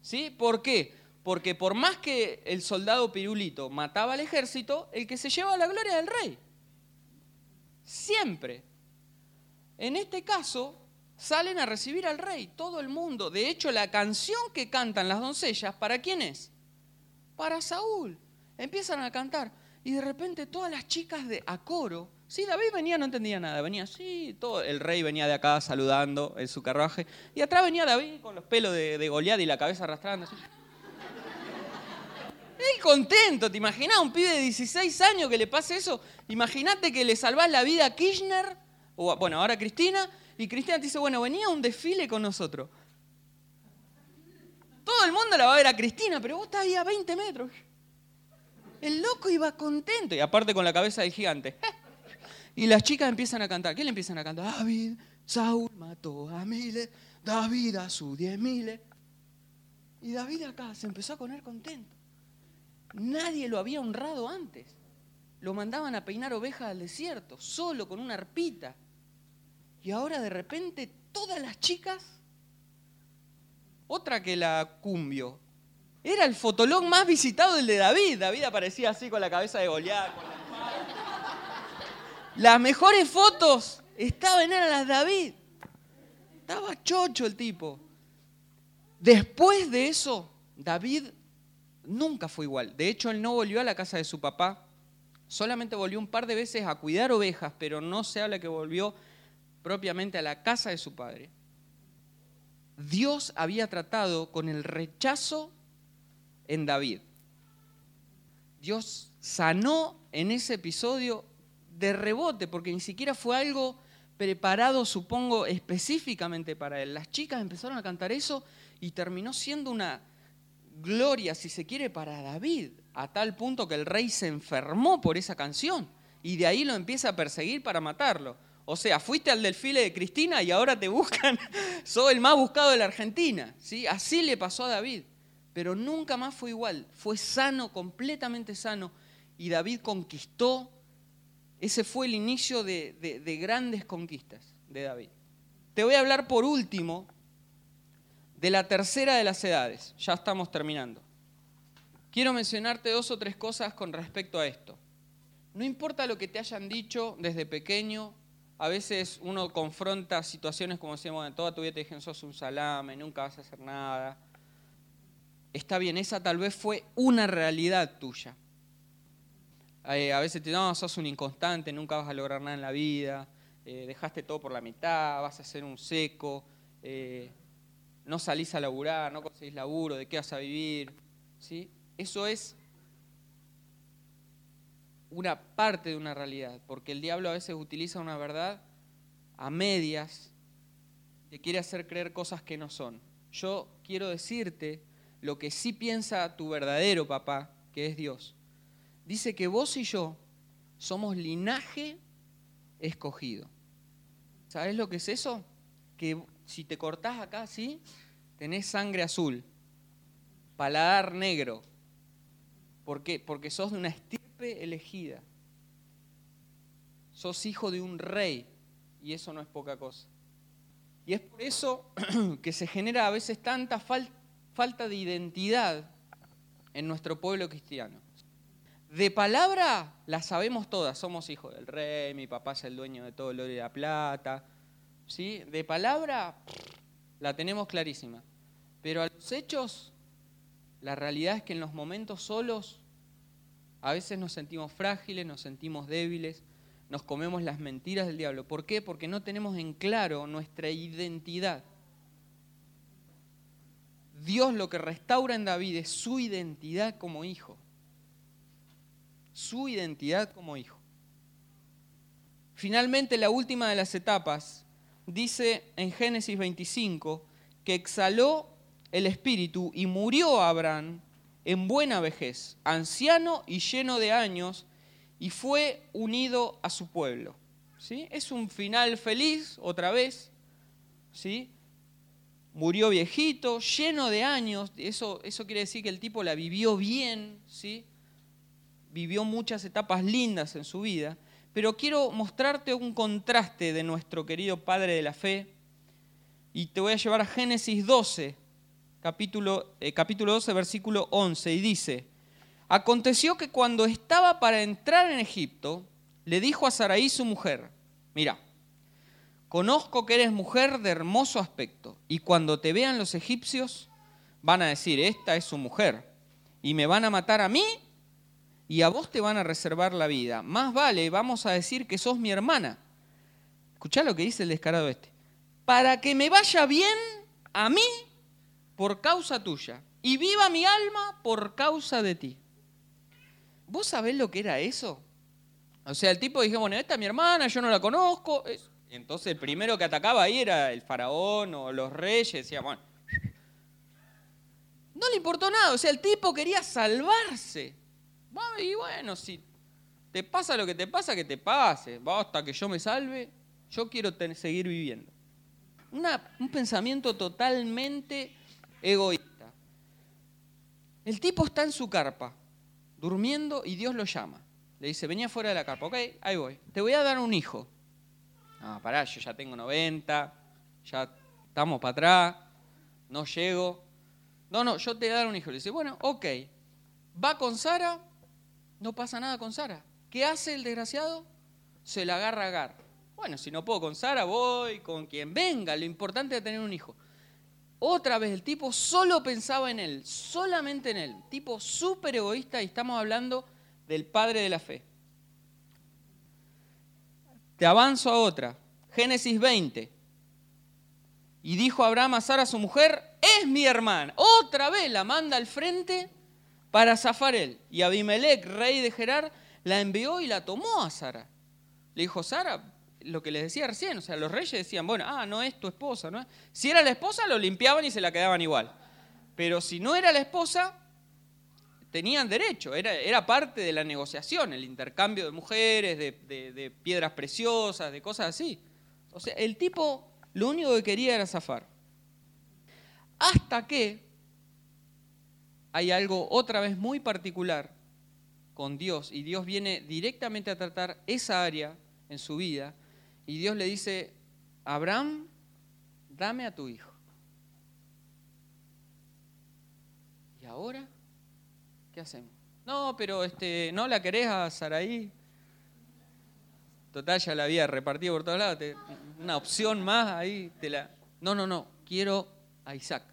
¿Sí? ¿Por qué? Porque por más que el soldado pirulito mataba al ejército, el que se lleva la gloria del rey. Siempre. En este caso, salen a recibir al rey, todo el mundo. De hecho, la canción que cantan las doncellas, ¿para quién es? Para Saúl. Empiezan a cantar. Y de repente todas las chicas de a coro Sí, David venía, no entendía nada. Venía así, todo, el rey venía de acá saludando en su carruaje. Y atrás venía David con los pelos de, de Goliat y la cabeza arrastrando. Él contento, ¿te imaginas? Un pibe de 16 años que le pase eso. Imagínate que le salvás la vida a Kirchner, o bueno, ahora a Cristina, y Cristina te dice, bueno, venía a un desfile con nosotros. Todo el mundo la va a ver a Cristina, pero vos estás ahí a 20 metros. El loco iba contento, y aparte con la cabeza de gigante. Y las chicas empiezan a cantar. ¿Qué le empiezan a cantar? David, Saúl mató a miles, David a sus diez miles. Y David acá se empezó a poner contento. Nadie lo había honrado antes. Lo mandaban a peinar ovejas al desierto, solo con una arpita. Y ahora de repente todas las chicas, otra que la cumbio, era el fotolog más visitado del de David. David aparecía así con la cabeza de Goliat, las mejores fotos estaban en las de David. Estaba chocho el tipo. Después de eso, David nunca fue igual. De hecho, él no volvió a la casa de su papá. Solamente volvió un par de veces a cuidar ovejas, pero no se habla que volvió propiamente a la casa de su padre. Dios había tratado con el rechazo en David. Dios sanó en ese episodio de rebote, porque ni siquiera fue algo preparado, supongo, específicamente para él. Las chicas empezaron a cantar eso y terminó siendo una gloria, si se quiere, para David, a tal punto que el rey se enfermó por esa canción y de ahí lo empieza a perseguir para matarlo. O sea, fuiste al desfile de Cristina y ahora te buscan, <laughs> sos el más buscado de la Argentina. ¿sí? Así le pasó a David, pero nunca más fue igual, fue sano, completamente sano, y David conquistó ese fue el inicio de, grandes conquistas de David. Te voy a hablar por último de la tercera de las edades. Ya estamos terminando. Quiero mencionarte dos o tres cosas con respecto a esto. No importa lo que te hayan dicho desde pequeño, a veces uno confronta situaciones como decíamos, en toda tu vida te dijeron sos un salame, nunca vas a hacer nada. Está bien, esa tal vez fue una realidad tuya. Eh, a veces te no, sos un inconstante, nunca vas a lograr nada en la vida, eh, dejaste todo por la mitad, vas a ser un seco. eh, no salís a laburar, no conseguís laburo, de qué vas a vivir. ¿sí? Eso es una parte de una realidad, porque el diablo a veces utiliza una verdad a medias, que quiere hacer creer cosas que no son. Yo quiero decirte lo que sí piensa tu verdadero papá, que es Dios. Dice que vos y yo somos linaje escogido. ¿Sabes lo que es eso? Que si te cortás acá, ¿sí? Tenés sangre azul, paladar negro. ¿Por qué? Porque sos de una estirpe elegida. Sos hijo de un rey y eso no es poca cosa. Y es por eso <clears throat> que se genera a veces tanta falta de identidad en nuestro pueblo cristiano. De palabra la sabemos todas, somos hijos del rey, mi papá es el dueño de todo el oro y la plata. ¿sí? De palabra la tenemos clarísima. Pero a los hechos, la realidad es que en los momentos solos a veces nos sentimos frágiles, nos sentimos débiles, nos comemos las mentiras del diablo. ¿Por qué? Porque no tenemos en claro nuestra identidad. Dios lo que restaura en David es su identidad como hijo su identidad como hijo. Finalmente, la última de las etapas dice en Génesis 25 que exhaló el espíritu y murió Abraham en buena vejez, anciano y lleno de años, y fue unido a su pueblo. ¿Sí? Es un final feliz, otra vez. ¿sí? Murió viejito, lleno de años, eso, eso quiere decir que el tipo la vivió bien, ¿sí? Vivió muchas etapas lindas en su vida, pero quiero mostrarte un contraste de nuestro querido Padre de la Fe y te voy a llevar a Génesis 12, capítulo, eh, capítulo 12, versículo 11, y dice, aconteció que cuando estaba para entrar en Egipto, le dijo a Saraí su mujer, mira, conozco que eres mujer de hermoso aspecto, y cuando te vean los egipcios, van a decir, esta es su mujer, y me van a matar a mí y a vos te van a reservar la vida. Más vale, vamos a decir que sos mi hermana. Escuchá lo que dice el descarado este. Para que me vaya bien a mí por causa tuya y viva mi alma por causa de ti. ¿Vos sabés lo que era eso? O sea, el tipo dijo, bueno, esta es mi hermana, yo no la conozco. Entonces el primero que atacaba ahí era el faraón o los reyes. Decía, bueno, no le importó nada. O sea, el tipo quería salvarse. Y bueno, si te pasa lo que te pasa, que te pase. Basta que yo me salve, yo quiero seguir viviendo. un pensamiento totalmente egoísta. El tipo está en su carpa, durmiendo, y Dios lo llama. Le dice, venía fuera de la carpa, ok, ahí voy. Te voy a dar un hijo. Ah, pará, yo ya tengo 90, ya estamos para atrás, no llego. No, no, yo te voy a dar un hijo. Le dice, bueno, ok. Va con Sara, no pasa nada con Sara. ¿Qué hace el desgraciado? Se la agarra a Agar. Bueno, si no puedo con Sara, voy con quien venga. Lo importante es tener un hijo. Otra vez, el tipo solo pensaba en él, solamente en él. Tipo súper egoísta y estamos hablando del padre de la fe. Te avanzo a otra. Génesis 20. Y dijo Abraham a Sara, su mujer, es mi hermana. Otra vez la manda al frente para zafar él. Y Abimelech, rey de Gerar, la envió y la tomó a Sara. Le dijo, Sara, lo que les decía recién, o sea, los reyes decían, bueno, ah, no es tu esposa, ¿no? Si era la esposa, lo limpiaban y se la quedaban igual. Pero si no era la esposa, tenían derecho, era, era parte de la negociación, el intercambio de mujeres, de, de piedras preciosas, de cosas así. O sea, el tipo lo único que quería era zafar. Hasta que hay algo otra vez muy particular con Dios y Dios viene directamente a tratar esa área en su vida y Dios le dice, Abraham, dame a tu hijo. ¿Y ahora? ¿Qué hacemos? No, pero este, ¿no la querés a Saraí? Total, ya la había repartido por todos lados. una opción más ahí. Te la... No, no, no. Quiero a Isaac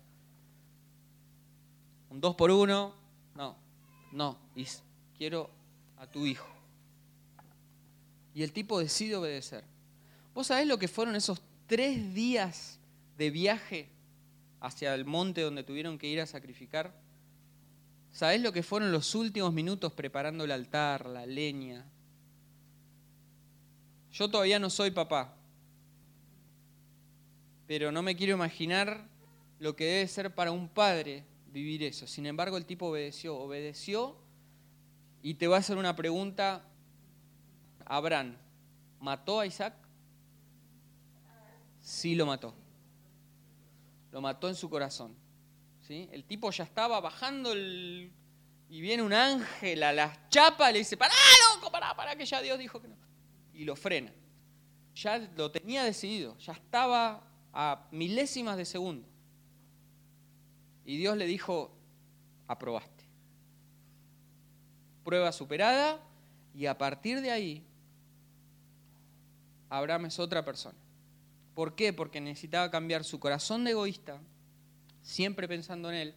un dos por uno, no, no, quiero a tu hijo. Y el tipo decide obedecer. ¿Vos sabés lo que fueron esos tres días de viaje hacia el monte donde tuvieron que ir a sacrificar? ¿Sabés lo que fueron los últimos minutos preparando el altar, la leña? Yo todavía no soy papá, pero no me quiero imaginar lo que debe ser para un padre vivir eso. Sin embargo, el tipo obedeció, obedeció y te va a hacer una pregunta, Abraham, ¿mató a Isaac? Sí lo mató. Lo mató en su corazón. ¿sí? El tipo ya estaba bajando y viene un ángel a las chapas, le dice, pará, loco, pará, pará, que ya Dios dijo que no. Y lo frena. Ya lo tenía decidido, ya estaba a milésimas de segundo. Y Dios le dijo, aprobaste. Prueba superada y a partir de ahí, Abraham es otra persona. ¿Por qué? Porque necesitaba cambiar su corazón de egoísta, siempre pensando en él.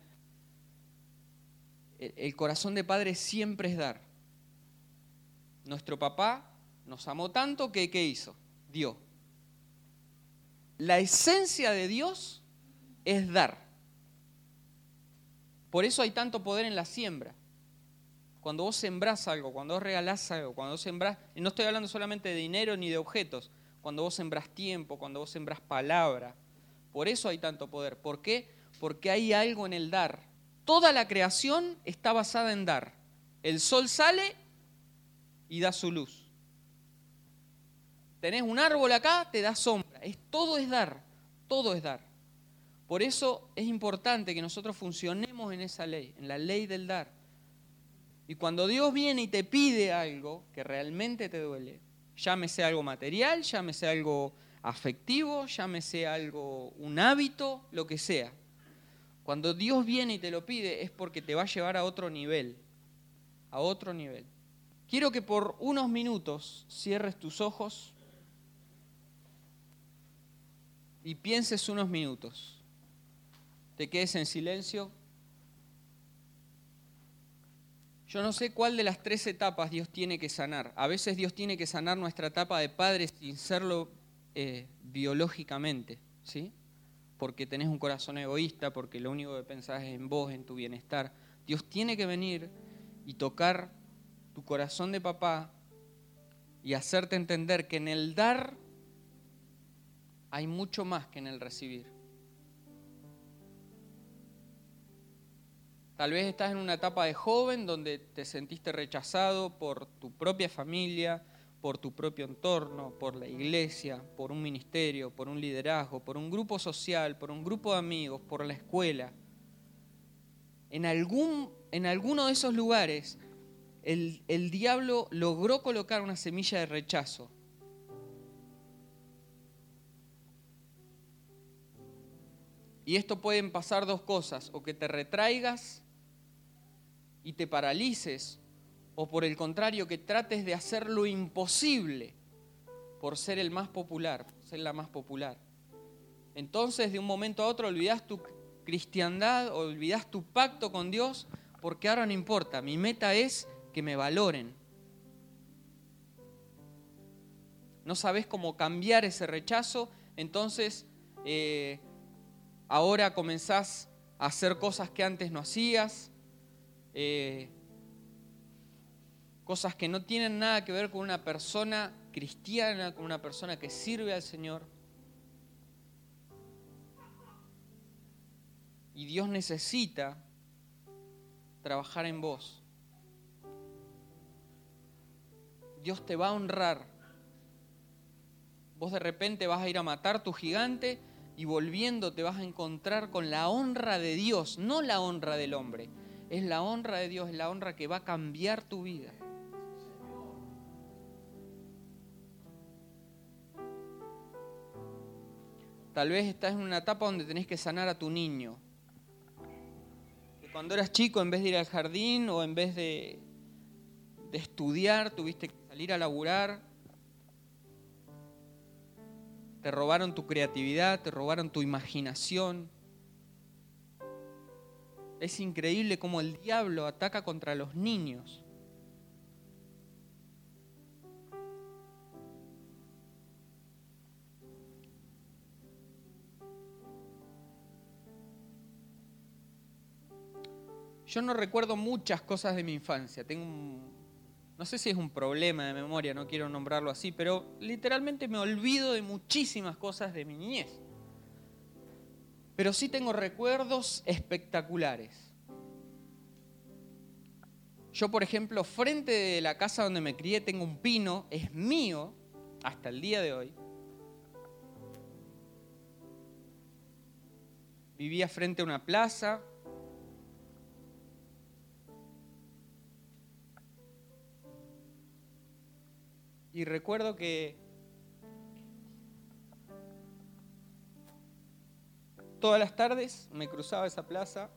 El corazón de padre siempre es dar. Nuestro papá nos amó tanto que ¿qué hizo? Dio. La esencia de Dios es dar. Por eso hay tanto poder en la siembra. Cuando vos sembrás algo, cuando vos regalás algo, cuando vos sembrás, y no estoy hablando solamente de dinero ni de objetos, cuando vos sembrás tiempo, cuando vos sembrás palabra. Por eso hay tanto poder. ¿Por qué? Porque hay algo en el dar. Toda la creación está basada en dar. El sol sale y da su luz. Tenés un árbol acá, te da sombra. Es, todo es dar, todo es dar. Por eso es importante que nosotros funcionemos en esa ley, en la ley del dar. Y cuando Dios viene y te pide algo que realmente te duele, llámese algo material, llámese algo afectivo, llámese algo, un hábito, lo que sea. Cuando Dios viene y te lo pide es porque te va a llevar a otro nivel, a otro nivel. Quiero que por unos minutos cierres tus ojos y pienses unos minutos. Te quedes en silencio. Yo no sé cuál de las tres etapas Dios tiene que sanar. A veces Dios tiene que sanar nuestra etapa de padre sin serlo eh, biológicamente, ¿sí? Porque tenés un corazón egoísta, porque lo único que pensás es en vos, en tu bienestar. Dios tiene que venir y tocar tu corazón de papá y hacerte entender que en el dar hay mucho más que en el recibir. Tal vez estás en una etapa de joven donde te sentiste rechazado por tu propia familia, por tu propio entorno, por la iglesia, por un ministerio, por un liderazgo, por un grupo social, por un grupo de amigos, por la escuela. En, algún, en alguno de esos lugares el, el diablo logró colocar una semilla de rechazo Y esto pueden pasar dos cosas, o que te retraigas y te paralices, o por el contrario, que trates de hacer lo imposible por ser el más popular, ser la más popular. Entonces, de un momento a otro, olvidas tu cristiandad, olvidas tu pacto con Dios, porque ahora no importa, mi meta es que me valoren. No sabes cómo cambiar ese rechazo, entonces eh, ahora comenzás a hacer cosas que antes no hacías, eh, cosas que no tienen nada que ver con una persona cristiana, con una persona que sirve al Señor. Y Dios necesita trabajar en vos. Dios te va a honrar. Vos de repente vas a ir a matar tu gigante y volviendo te vas a encontrar con la honra de Dios, no la honra del hombre. Es la honra de Dios, es la honra que va a cambiar tu vida. Tal vez estás en una etapa donde tenés que sanar a tu niño. cuando eras chico, en vez de ir al jardín o en vez de, de estudiar, tuviste que salir a laburar te robaron tu creatividad, te robaron tu imaginación. Es increíble cómo el diablo ataca contra los niños. Yo no recuerdo muchas cosas de mi infancia. Tengo un, no sé si es un problema de memoria, no quiero nombrarlo así, pero literalmente me olvido de muchísimas cosas de mi niñez. Pero sí tengo recuerdos espectaculares. Yo, por ejemplo, frente de la casa donde me crié tengo un pino, es mío hasta el día de hoy. Vivía frente a una plaza. Y recuerdo que todas las tardes me cruzaba esa plaza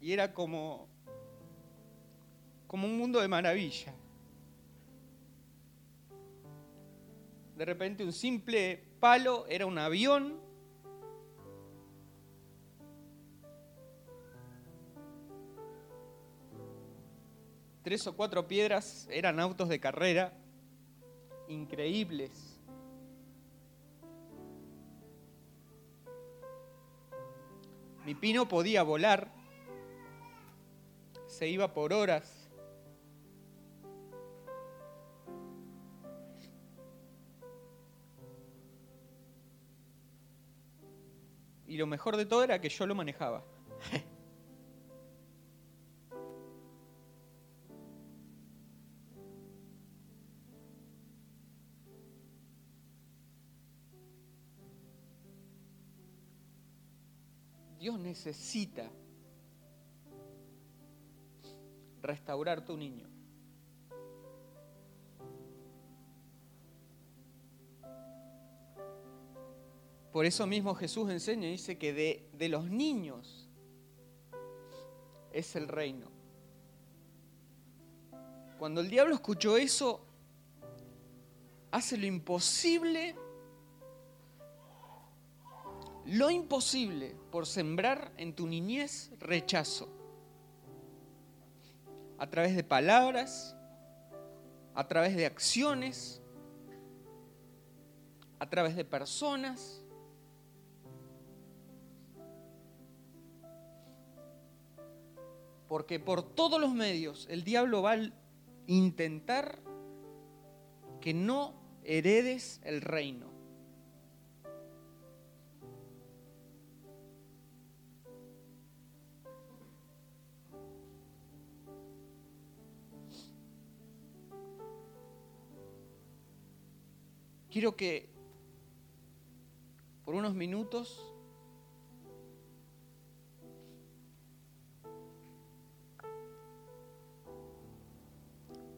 y era como, como un mundo de maravilla. De repente un simple palo era un avión. Tres o cuatro piedras eran autos de carrera increíbles. Mi pino podía volar se iba por horas. Y lo mejor de todo era que yo lo manejaba. <laughs> Dios necesita restaurar tu niño. Por eso mismo Jesús enseña y dice que de, de los niños es el reino. Cuando el diablo escuchó eso, hace lo imposible, lo imposible por sembrar en tu niñez rechazo a través de palabras, a través de acciones, a través de personas. Porque por todos los medios el diablo va a intentar que no heredes el reino. Quiero que por unos minutos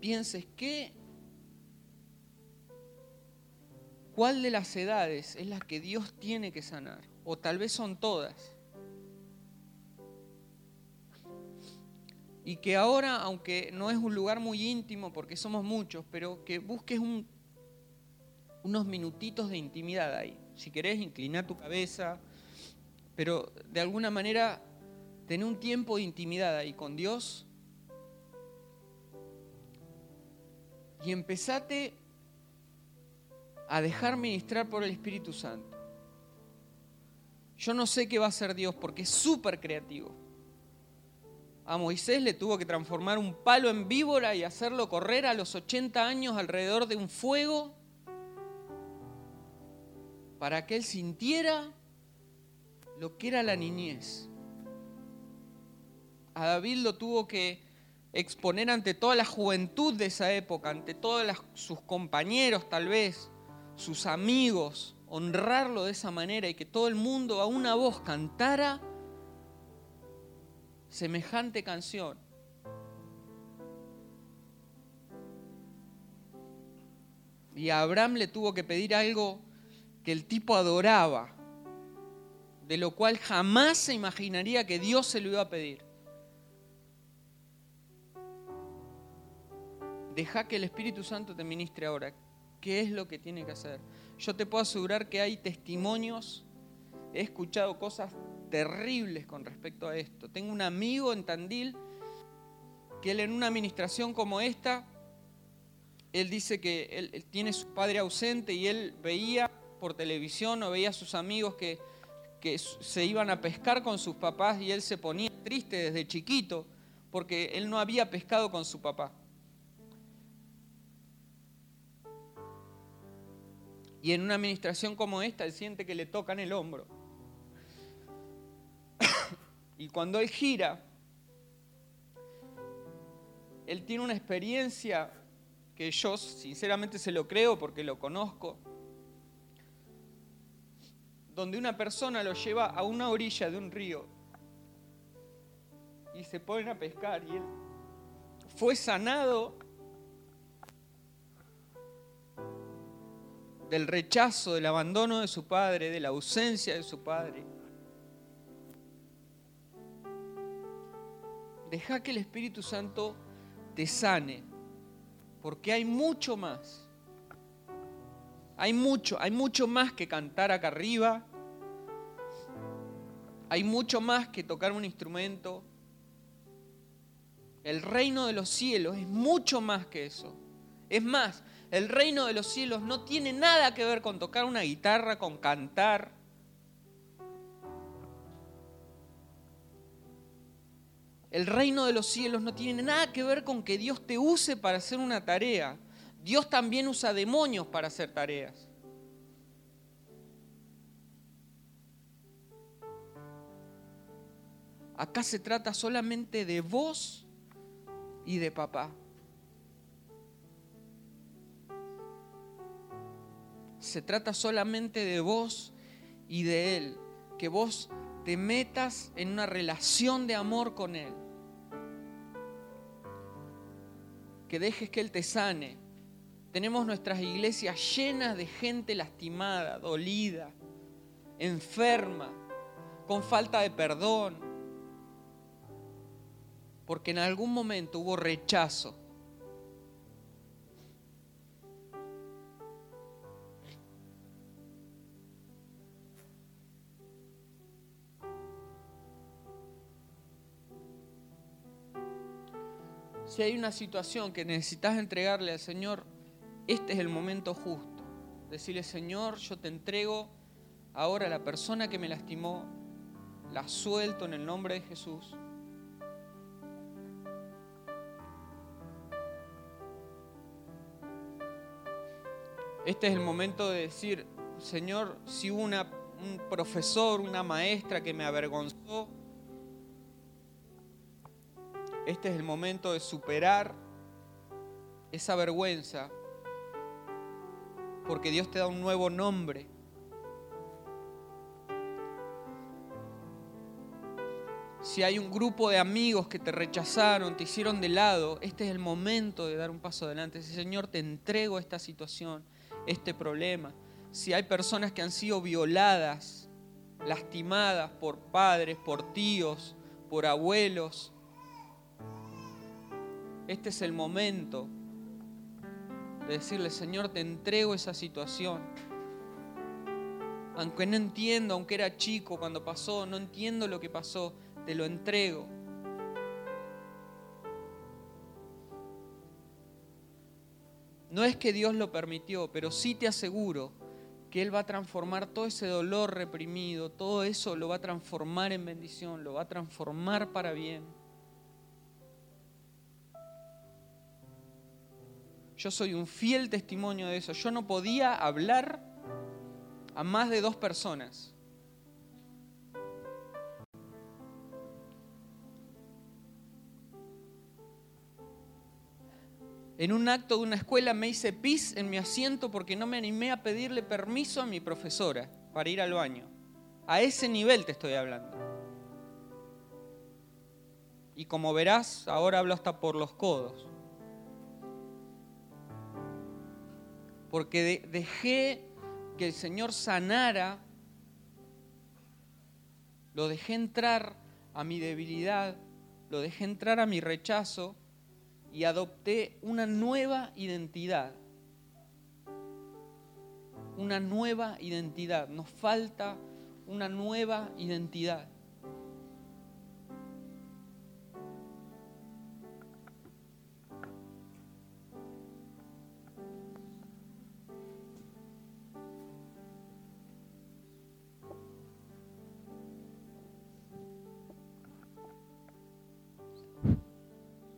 pienses que cuál de las edades es la que Dios tiene que sanar, o tal vez son todas. Y que ahora, aunque no es un lugar muy íntimo porque somos muchos, pero que busques un unos minutitos de intimidad ahí. Si querés, inclinar tu cabeza, pero de alguna manera tener un tiempo de intimidad ahí con Dios y empezate a dejar ministrar por el Espíritu Santo. Yo no sé qué va a hacer Dios porque es súper creativo. A Moisés le tuvo que transformar un palo en víbora y hacerlo correr a los 80 años alrededor de un fuego para que él sintiera lo que era la niñez. A David lo tuvo que exponer ante toda la juventud de esa época, ante todos sus compañeros tal vez, sus amigos, honrarlo de esa manera y que todo el mundo a una voz cantara semejante canción. Y a Abraham le tuvo que pedir algo que el tipo adoraba, de lo cual jamás se imaginaría que Dios se lo iba a pedir. Deja que el Espíritu Santo te ministre ahora. ¿Qué es lo que tiene que hacer? Yo te puedo asegurar que hay testimonios, he escuchado cosas terribles con respecto a esto. Tengo un amigo en Tandil que él en una administración como esta, él dice que él, tiene su padre ausente y él veía por televisión o veía a sus amigos que, que se iban a pescar con sus papás y él se ponía triste desde chiquito porque él no había pescado con su papá. Y en una administración como esta, él siente que le tocan el hombro. <coughs> y cuando él gira, él tiene una experiencia que yo sinceramente se lo creo porque lo conozco, donde una persona lo lleva a una orilla de un río y se ponen a pescar y él fue sanado del rechazo, del abandono de su padre, de la ausencia de su padre. Deja que el Espíritu Santo te sane, porque hay mucho más. Hay mucho, hay mucho más que cantar acá arriba. Hay mucho más que tocar un instrumento. El reino de los cielos es mucho más que eso. Es más, el reino de los cielos no tiene nada que ver con tocar una guitarra, con cantar. El reino de los cielos no tiene nada que ver con que Dios te use para hacer una tarea. Dios también usa demonios para hacer tareas. Acá se trata solamente de vos y de papá. Se trata solamente de vos y de Él. Que vos te metas en una relación de amor con Él. que dejes que Él te sane. Tenemos nuestras iglesias llenas de gente lastimada, dolida, enferma, con falta de perdón, porque en algún momento hubo rechazo. Si hay una situación que necesitas entregarle al Señor, este es el momento justo. Decirle, Señor, yo te entrego ahora a la persona que me lastimó, la suelto en el nombre de Jesús. Este es el momento de decir, Señor, si hubo una, un profesor, una maestra que me avergonzó, este es el momento de superar esa vergüenza, porque Dios te da un nuevo nombre. Si hay un grupo de amigos que te rechazaron, te hicieron de lado, este es el momento de dar un paso adelante. Señor, te entrego esta situación, este problema. Si hay personas que han sido violadas, lastimadas por padres, por tíos, por abuelos, este es el momento de decirle, Señor, te entrego esa situación. Aunque no entiendo, aunque era chico cuando pasó, no entiendo lo que pasó, te lo entrego. No es que Dios lo permitió, pero sí te aseguro que Él va a transformar todo ese dolor reprimido, todo eso lo va a transformar en bendición, lo va a transformar para bien. Yo soy un fiel testimonio de eso. Yo no podía hablar a más de dos personas. En un acto de una escuela me hice pis en mi asiento porque no me animé a pedirle permiso a mi profesora para ir al baño. A ese nivel te estoy hablando. Y como verás, ahora hablo hasta por los codos. Porque dejé que el Señor sanara, lo dejé entrar a mi debilidad, lo dejé entrar a mi rechazo y adopté una nueva identidad. Una nueva identidad. Nos falta una nueva identidad.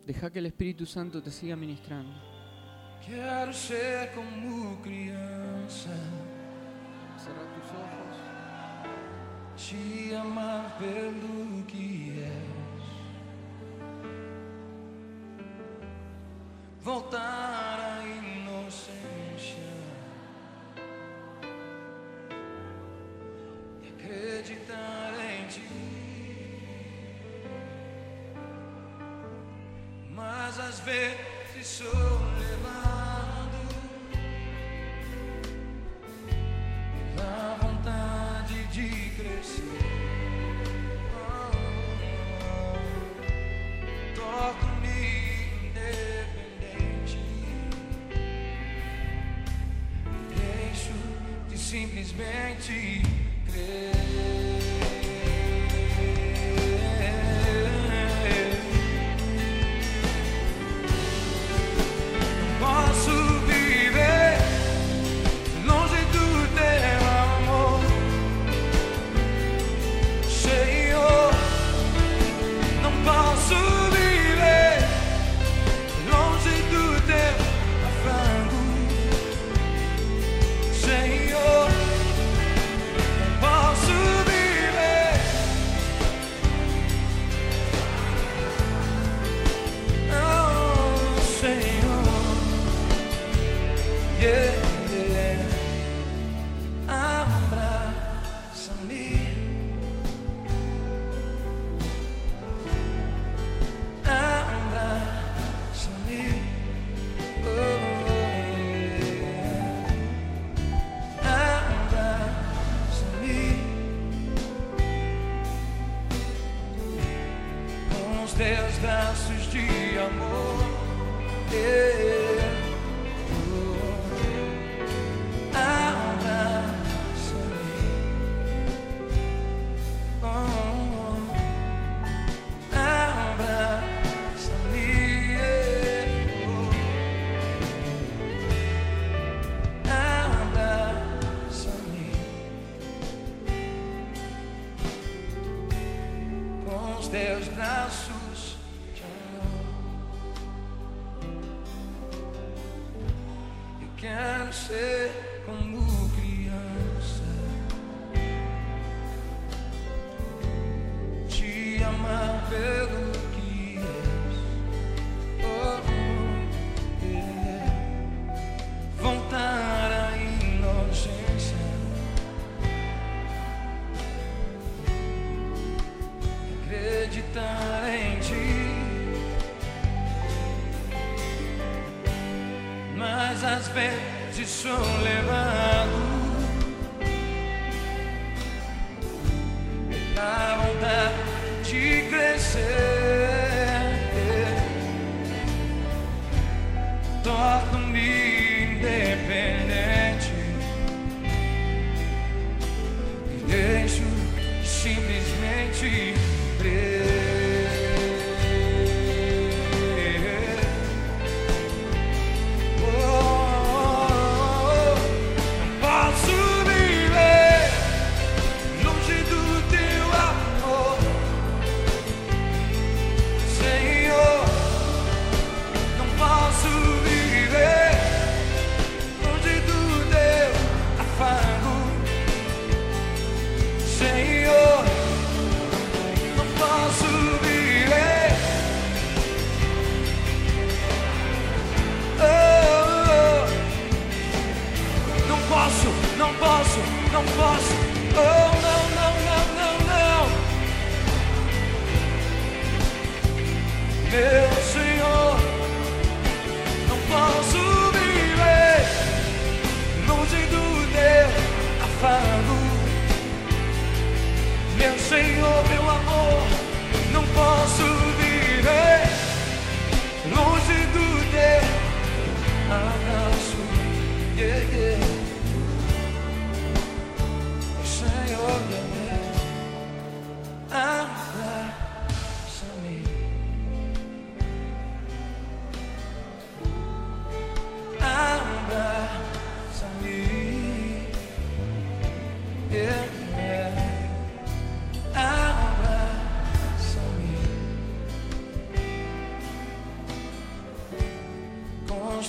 Deja que el Espíritu Santo te siga ministrando. Quiero ser como crianza. Cerra tus ojos. Te amar pelo que és. Voltar a inocência. E acreditar em ti. às vezes sou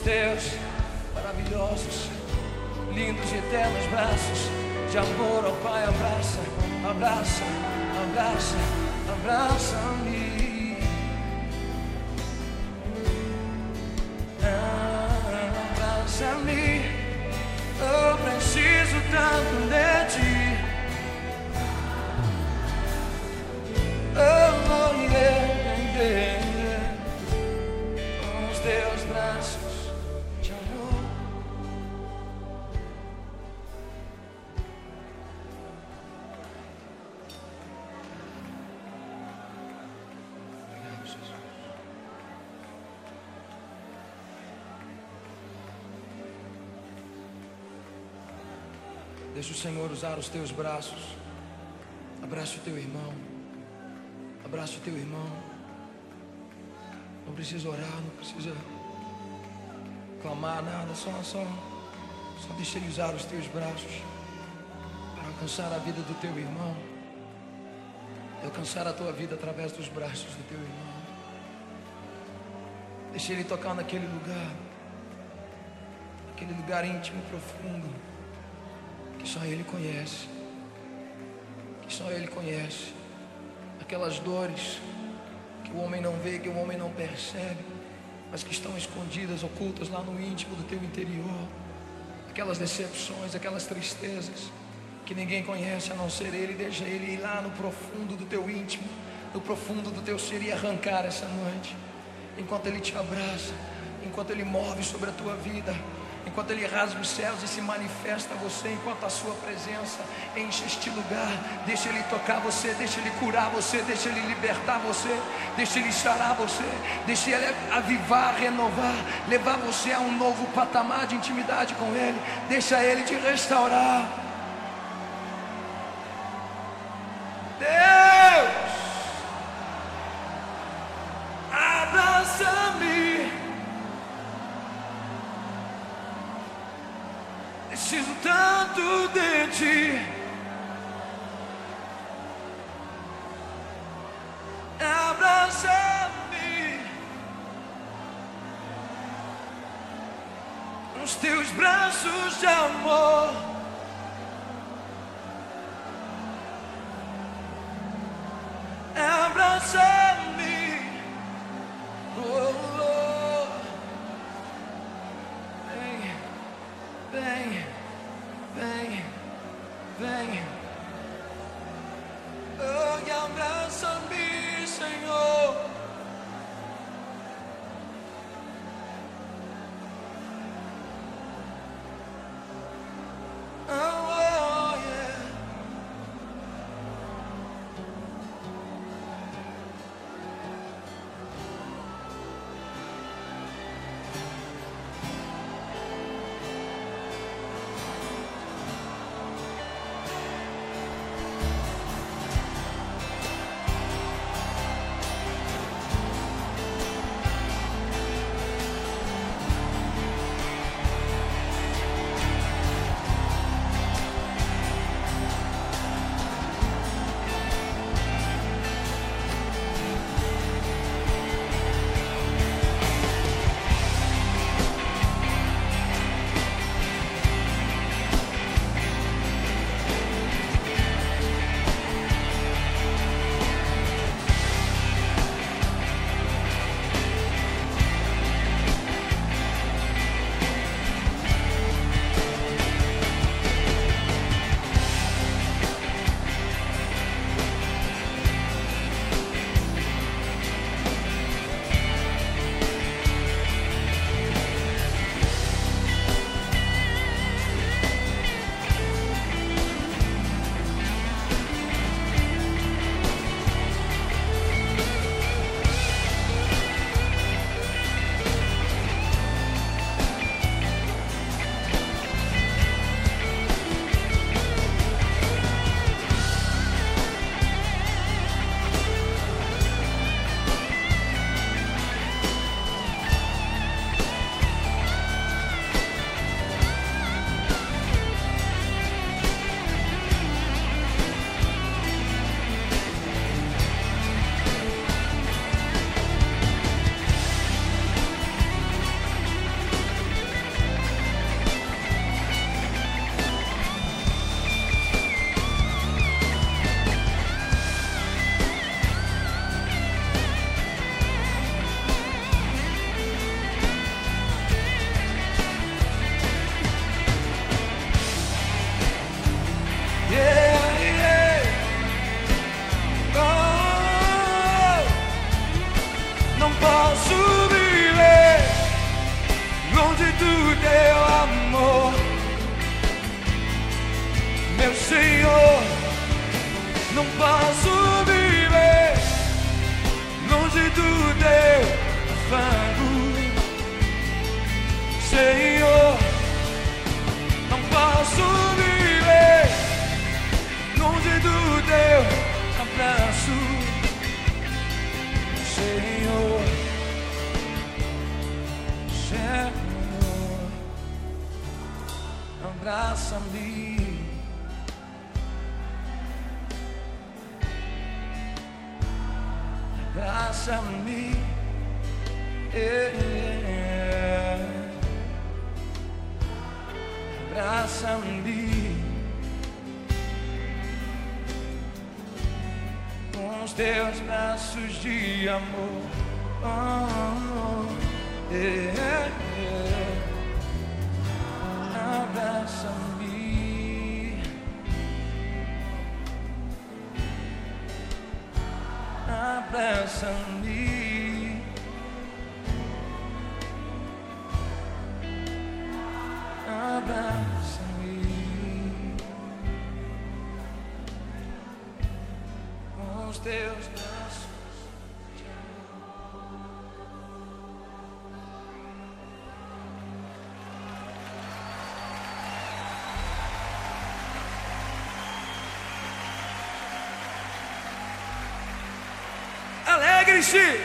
teus maravilhosos, lindos e eternos braços de amor, ó Pai, abraça, abraça, abraça, abraça-me. Abraça-me, eu preciso tanto de Deixa o Senhor usar os teus braços. Abraça o teu irmão. Abraça o teu irmão. Não precisa orar, não precisa clamar nada, só, só, só deixa ele usar os teus braços para alcançar a vida do teu irmão. Alcançar a tua vida através dos braços do teu irmão. Deixa ele tocar naquele lugar, aquele lugar íntimo profundo que só ele conhece. Que só ele conhece aquelas dores que o homem não vê, que o homem não percebe, mas que estão escondidas, ocultas lá no íntimo do teu interior. Aquelas decepções, aquelas tristezas que ninguém conhece a não ser Ele. Deixa Ele ir lá no profundo do teu íntimo, no profundo do teu ser e arrancar essa noite. Enquanto Ele te abraça, enquanto Ele move sobre a tua vida, enquanto Ele rasga os céus e se manifesta a você, enquanto a Sua presença enche este lugar, deixa Ele tocar você, deixa Ele curar você, deixa Ele libertar você, deixa Ele sarar você, deixa Ele avivar, renovar, levar você a um novo patamar de intimidade com Ele, deixa Ele te restaurar. Braços de amor. blessing me. Alegre-se!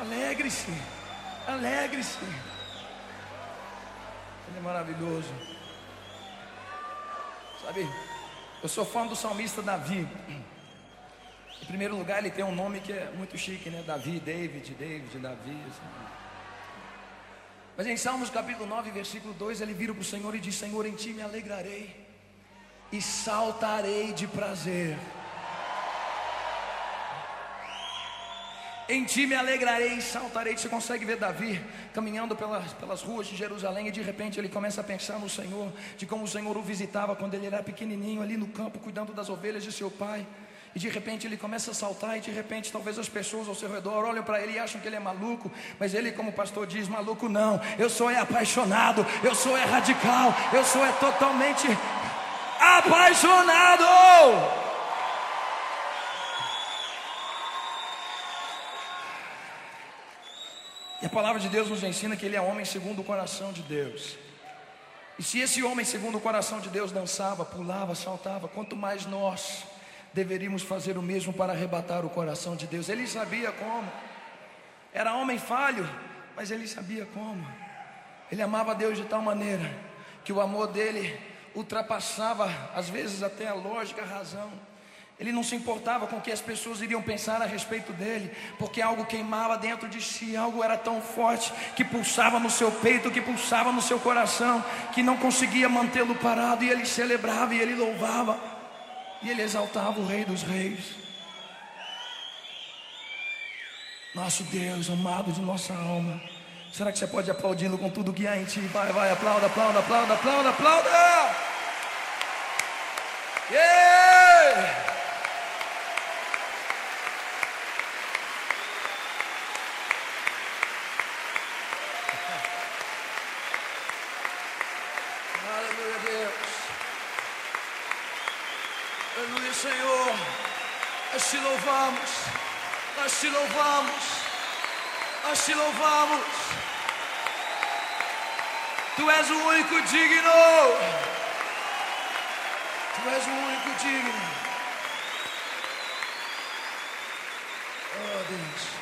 Alegre-se! Alegre-se! Ele é maravilhoso. Sabe, eu sou fã do salmista Davi. Em primeiro lugar, ele tem um nome que é muito chique, né? Davi, David, David, Davi. assim. Mas em Salmos capítulo 9, versículo 2, ele vira para o Senhor e diz: Senhor, em ti me alegrarei e saltarei de prazer. Em ti me alegrarei e saltarei. Você consegue ver Davi caminhando pelas, pelas ruas de Jerusalém e de repente ele começa a pensar no Senhor, de como o Senhor o visitava quando ele era pequenininho ali no campo, cuidando das ovelhas de seu pai. E de repente ele começa a saltar, e de repente talvez as pessoas ao seu redor olham para ele e acham que ele é maluco, mas ele, como pastor diz, maluco não, eu sou é apaixonado, eu sou é radical, eu sou é totalmente apaixonado. E a palavra de Deus nos ensina que ele é homem segundo o coração de Deus. E se esse homem segundo o coração de Deus dançava, pulava, saltava, quanto mais nós deveríamos fazer o mesmo para arrebatar o coração de Deus. Ele sabia como. Era homem falho, mas ele sabia como. Ele amava Deus de tal maneira que o amor dele ultrapassava, às vezes, até a lógica, a razão. Ele não se importava com o que as pessoas iriam pensar a respeito dele, porque algo queimava dentro de si, algo era tão forte que pulsava no seu peito, que pulsava no seu coração, que não conseguia mantê-lo parado, e ele celebrava e ele louvava, e ele exaltava o Rei dos Reis. Nosso Deus, amado de nossa alma. Será que você pode aplaudindo com tudo que há em ti? Vai, vai, aplauda, aplauda, aplauda, aplauda, aplauda. Yeah! Aleluia, Deus. Aleluia, Senhor. Nós te louvamos. Nós te louvamos. Nós te louvamos. Tu és o único digno. Tu és o único digno. Oh Deus.